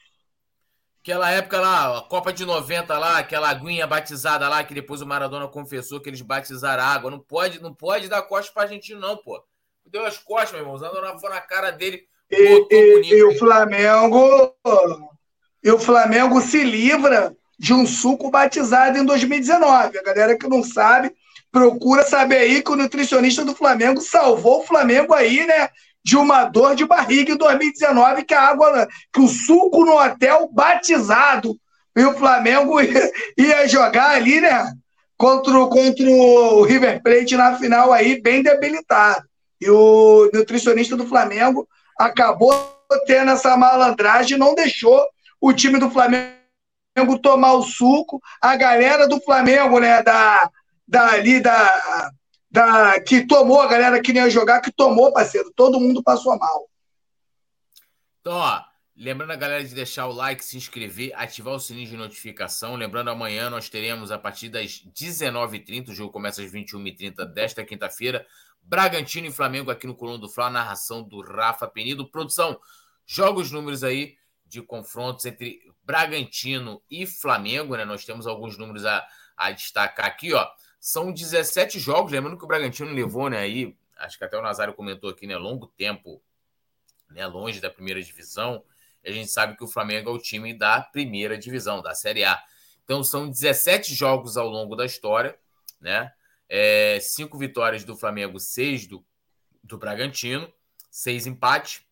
Aquela época lá, a Copa de 90 lá, aquela aguinha batizada lá, que depois o Maradona confessou que eles batizaram água. Não pode, não pode dar costas pra argentino, não, pô. Deu as costas, meu irmão. O Maradona foi na cara dele. E, e, e o Flamengo. E o Flamengo se livra de um suco batizado em 2019. A galera que não sabe, procura saber aí que o nutricionista do Flamengo salvou o Flamengo aí, né? de uma dor de barriga em 2019, que a água, que o suco no hotel batizado, e o Flamengo ia, ia jogar ali, né? Contra, contra o River Plate na final aí, bem debilitado. E o nutricionista do Flamengo acabou tendo essa malandragem, não deixou o time do Flamengo tomar o suco. A galera do Flamengo, né, da, da ali da da, que tomou, a galera que nem ia jogar, que tomou, parceiro. Todo mundo passou mal. Então, ó, lembrando a galera de deixar o like, se inscrever, ativar o sininho de notificação. Lembrando, amanhã nós teremos, a partir das 19h30, o jogo começa às 21h30 desta quinta-feira, Bragantino e Flamengo aqui no Coluna do Fla, narração do Rafa Penido. Produção, joga os números aí de confrontos entre Bragantino e Flamengo, né? Nós temos alguns números a, a destacar aqui, ó. São 17 jogos, lembrando que o Bragantino levou, né, aí, acho que até o Nazário comentou aqui, né, longo tempo, né, longe da primeira divisão. E a gente sabe que o Flamengo é o time da primeira divisão, da Série A. Então são 17 jogos ao longo da história, né? É, cinco vitórias do Flamengo, seis do, do Bragantino, seis empates,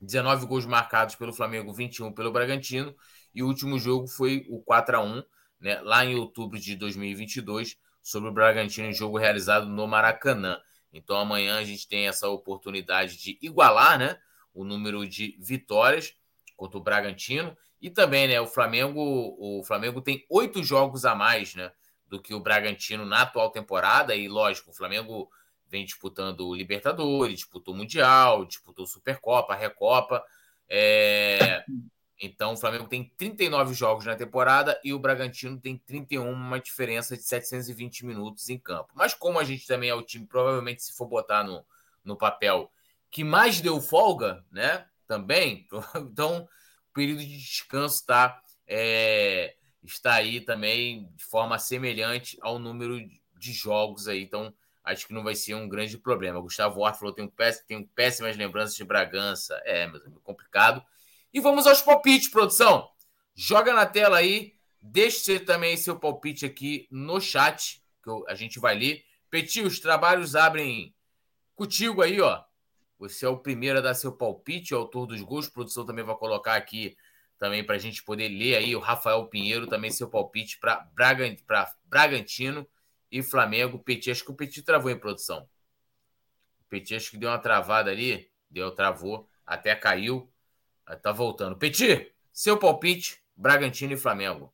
19 gols marcados pelo Flamengo, 21 pelo Bragantino, e o último jogo foi o 4 a 1 né, lá em outubro de 2022, sobre o Bragantino em jogo realizado no Maracanã. Então amanhã a gente tem essa oportunidade de igualar, né, o número de vitórias contra o Bragantino e também, né, o Flamengo, o Flamengo tem oito jogos a mais, né, do que o Bragantino na atual temporada e lógico, o Flamengo vem disputando o Libertadores, disputou Mundial, disputou Supercopa, Recopa, é... Então o Flamengo tem 39 jogos na temporada e o Bragantino tem 31, uma diferença de 720 minutos em campo. Mas como a gente também é o time, provavelmente se for botar no, no papel, que mais deu folga, né? Também, então o período de descanso tá, é, está aí também de forma semelhante ao número de jogos aí. Então acho que não vai ser um grande problema. Gustavo Hort falou: tenho, tenho péssimas lembranças de Bragança. É, mas é complicado. E vamos aos palpites, produção. Joga na tela aí. Deixe também seu palpite aqui no chat, que a gente vai ler. Peti, os trabalhos abrem contigo aí, ó. Você é o primeiro a dar seu palpite, autor dos gols. A produção também vai colocar aqui também para a gente poder ler aí. O Rafael Pinheiro também seu palpite para Bragantino e Flamengo. Petit, acho que o Petit travou em produção. O Petit acho que deu uma travada ali. Deu, travou, até caiu. Tá voltando. Petit, seu palpite, Bragantino e Flamengo.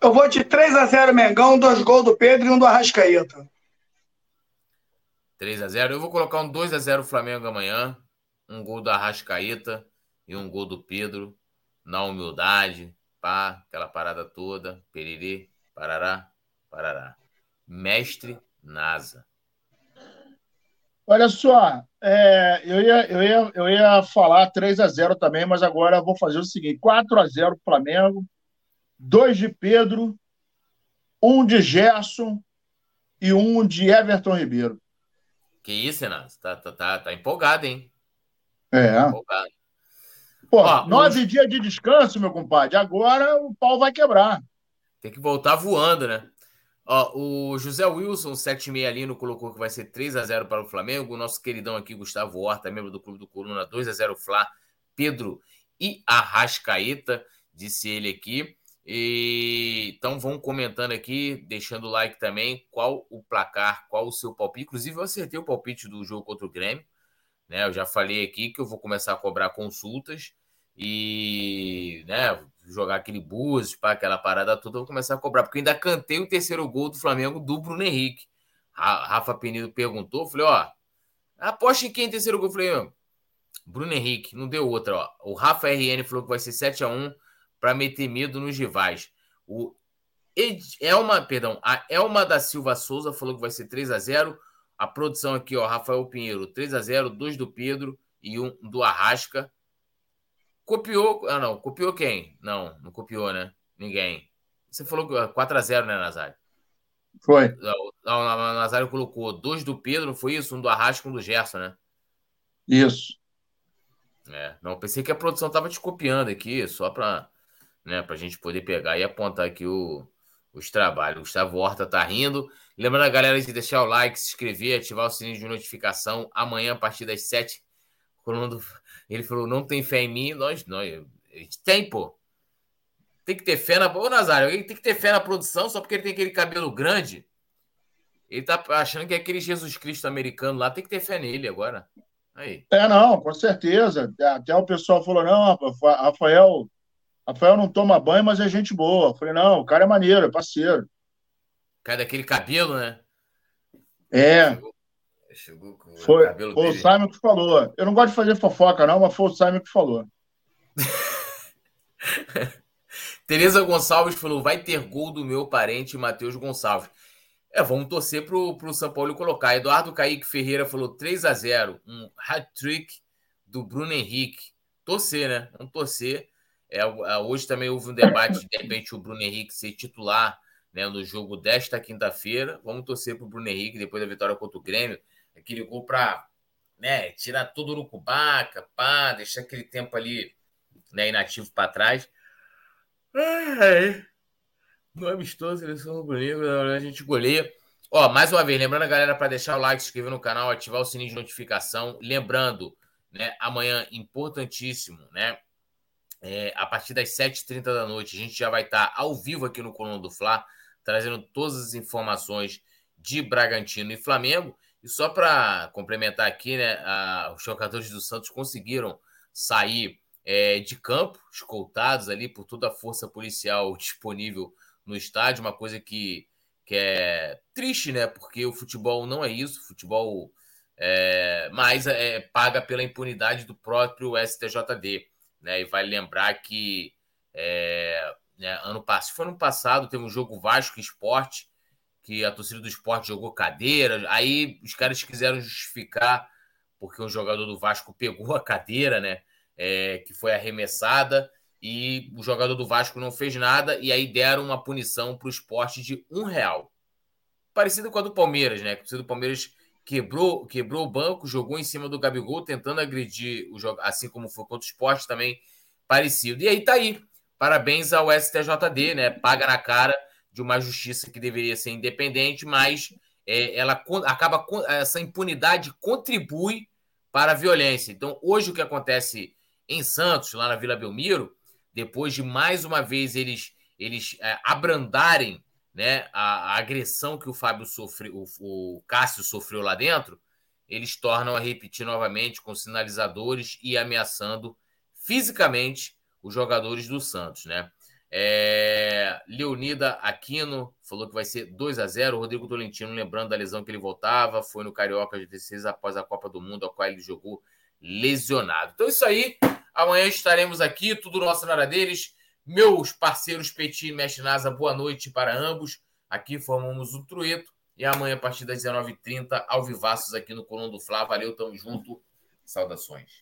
Eu vou de 3 a 0 Mengão, dois gols do Pedro e um do Arrascaeta. 3 a 0 Eu vou colocar um 2 a 0 Flamengo amanhã. Um gol do Arrascaeta e um gol do Pedro. Na humildade. Pá, aquela parada toda. Periri, parará, parará. Mestre Nasa. Olha só, é, eu, ia, eu, ia, eu ia falar 3 a 0 também, mas agora eu vou fazer o seguinte: 4 a 0 Flamengo, 2 de Pedro, 1 de Gerson e 1 de Everton Ribeiro. Que isso, Renato? Tá, tá, tá, tá empolgado, hein? É. Tá empolgado. Pô, Ó, nove os... dias de descanso, meu compadre. Agora o pau vai quebrar. Tem que voltar voando, né? Ó, o José Wilson, 76 colocou que vai ser 3 a 0 para o Flamengo. O nosso queridão aqui, Gustavo Horta, membro do Clube do Coluna, 2 a 0 Fla, Pedro e Arrascaeta, disse ele aqui. E, então vão comentando aqui, deixando o like também, qual o placar, qual o seu palpite. Inclusive, eu acertei o palpite do jogo contra o Grêmio. Né? Eu já falei aqui que eu vou começar a cobrar consultas. E né, jogar aquele búzios, para aquela parada toda, eu vou começar a cobrar, porque eu ainda cantei o terceiro gol do Flamengo do Bruno Henrique. Rafa Penido perguntou, falei, ó, aposta em quem terceiro gol? Eu falei, Bruno Henrique, não deu outra, ó. O Rafa RN falou que vai ser 7 a 1 para meter medo nos rivais. O Ed, Elma, perdão, a Elma da Silva Souza falou que vai ser 3 a 0 A produção aqui, ó, Rafael Pinheiro, 3 a 0 dois do Pedro e um do Arrasca. Copiou. Ah, não. Copiou quem? Não, não copiou, né? Ninguém. Você falou que 4x0, né, Nazário? Foi. Não, o Nazário colocou dois do Pedro, foi isso? Um do Arrasca e um do Gerson, né? Isso. É, não, pensei que a produção tava te copiando aqui, só para né, a gente poder pegar e apontar aqui o, os trabalhos. O Gustavo Horta tá rindo. Lembrando a galera de deixar o like, se inscrever, ativar o sininho de notificação. Amanhã, a partir das 7, quando ele falou, não tem fé em mim, nós, nós a gente tem, pô. Tem que ter fé na. Ô, Nazário, ele tem que ter fé na produção só porque ele tem aquele cabelo grande. Ele tá achando que é aquele Jesus Cristo americano lá, tem que ter fé nele agora. Aí. É, não, com certeza. Até o pessoal falou: não, Rafael, Rafael não toma banho, mas é gente boa. Eu falei, não, o cara é maneiro, é parceiro. Cara daquele cabelo, né? É. Chegou, chegou com foi, o cabelo foi o Simon que falou. Eu não gosto de fazer fofoca, não, mas foi o Simon que falou. Tereza Gonçalves falou: vai ter gol do meu parente Matheus Gonçalves. É, vamos torcer pro, pro São Paulo colocar. Eduardo Kaique Ferreira falou 3 a 0 um hat-trick do Bruno Henrique. Torcer, né? Vamos torcer. É, é, hoje também houve um debate de, repente, o Bruno Henrique ser titular né, no jogo desta quinta-feira. Vamos torcer para o Bruno Henrique, depois da vitória contra o Grêmio, aquele gol para né, tirar todo o cubaca, pá, deixar aquele tempo ali né, inativo para trás. Ai, no amistoso, seleção Bruno a gente goleia. Ó, mais uma vez, lembrando a galera para deixar o like, se inscrever no canal, ativar o sininho de notificação. Lembrando, né, amanhã, importantíssimo, né? É, a partir das 7h30 da noite, a gente já vai estar ao vivo aqui no Coluna do Fla, trazendo todas as informações de Bragantino e Flamengo. E só para complementar aqui, né, a, os jogadores do Santos conseguiram sair é, de campo, escoltados ali por toda a força policial disponível no estádio, uma coisa que, que é triste, né? Porque o futebol não é isso, o futebol é, mais é, paga pela impunidade do próprio STJD né? E vai lembrar que é, né, ano passado, foi ano passado, teve um jogo Vasco Esporte, que a torcida do esporte jogou cadeira. Aí os caras quiseram justificar porque um jogador do Vasco pegou a cadeira, né? É, que foi arremessada e o jogador do Vasco não fez nada e aí deram uma punição para o esporte de um real. Parecido com a do Palmeiras, né? A torcida do Palmeiras quebrou, quebrou o banco, jogou em cima do Gabigol, tentando agredir o jogo, assim como foi contra o esporte também parecido. E aí tá aí. Parabéns ao STJD, né? Paga na cara de uma justiça que deveria ser independente, mas é, ela acaba essa impunidade contribui para a violência. Então, hoje o que acontece em Santos, lá na Vila Belmiro, depois de mais uma vez eles eles é, abrandarem né, a, a, agressão que o Fábio sofreu, o, o Cássio sofreu lá dentro, eles tornam a repetir novamente com sinalizadores e ameaçando fisicamente os jogadores do Santos, né? É, Leonida Aquino falou que vai ser 2 a 0 Rodrigo Tolentino, lembrando da lesão que ele voltava, foi no Carioca de 16 após a Copa do Mundo, a qual ele jogou lesionado. Então, isso aí. Amanhã estaremos aqui, tudo nosso na hora deles. Meus parceiros Petit e Mestre Nasa, boa noite para ambos. Aqui formamos o Trueto. E amanhã, a partir das 19h30, ao vivaços aqui no Coluna do Fla. Valeu, tamo junto. Saudações.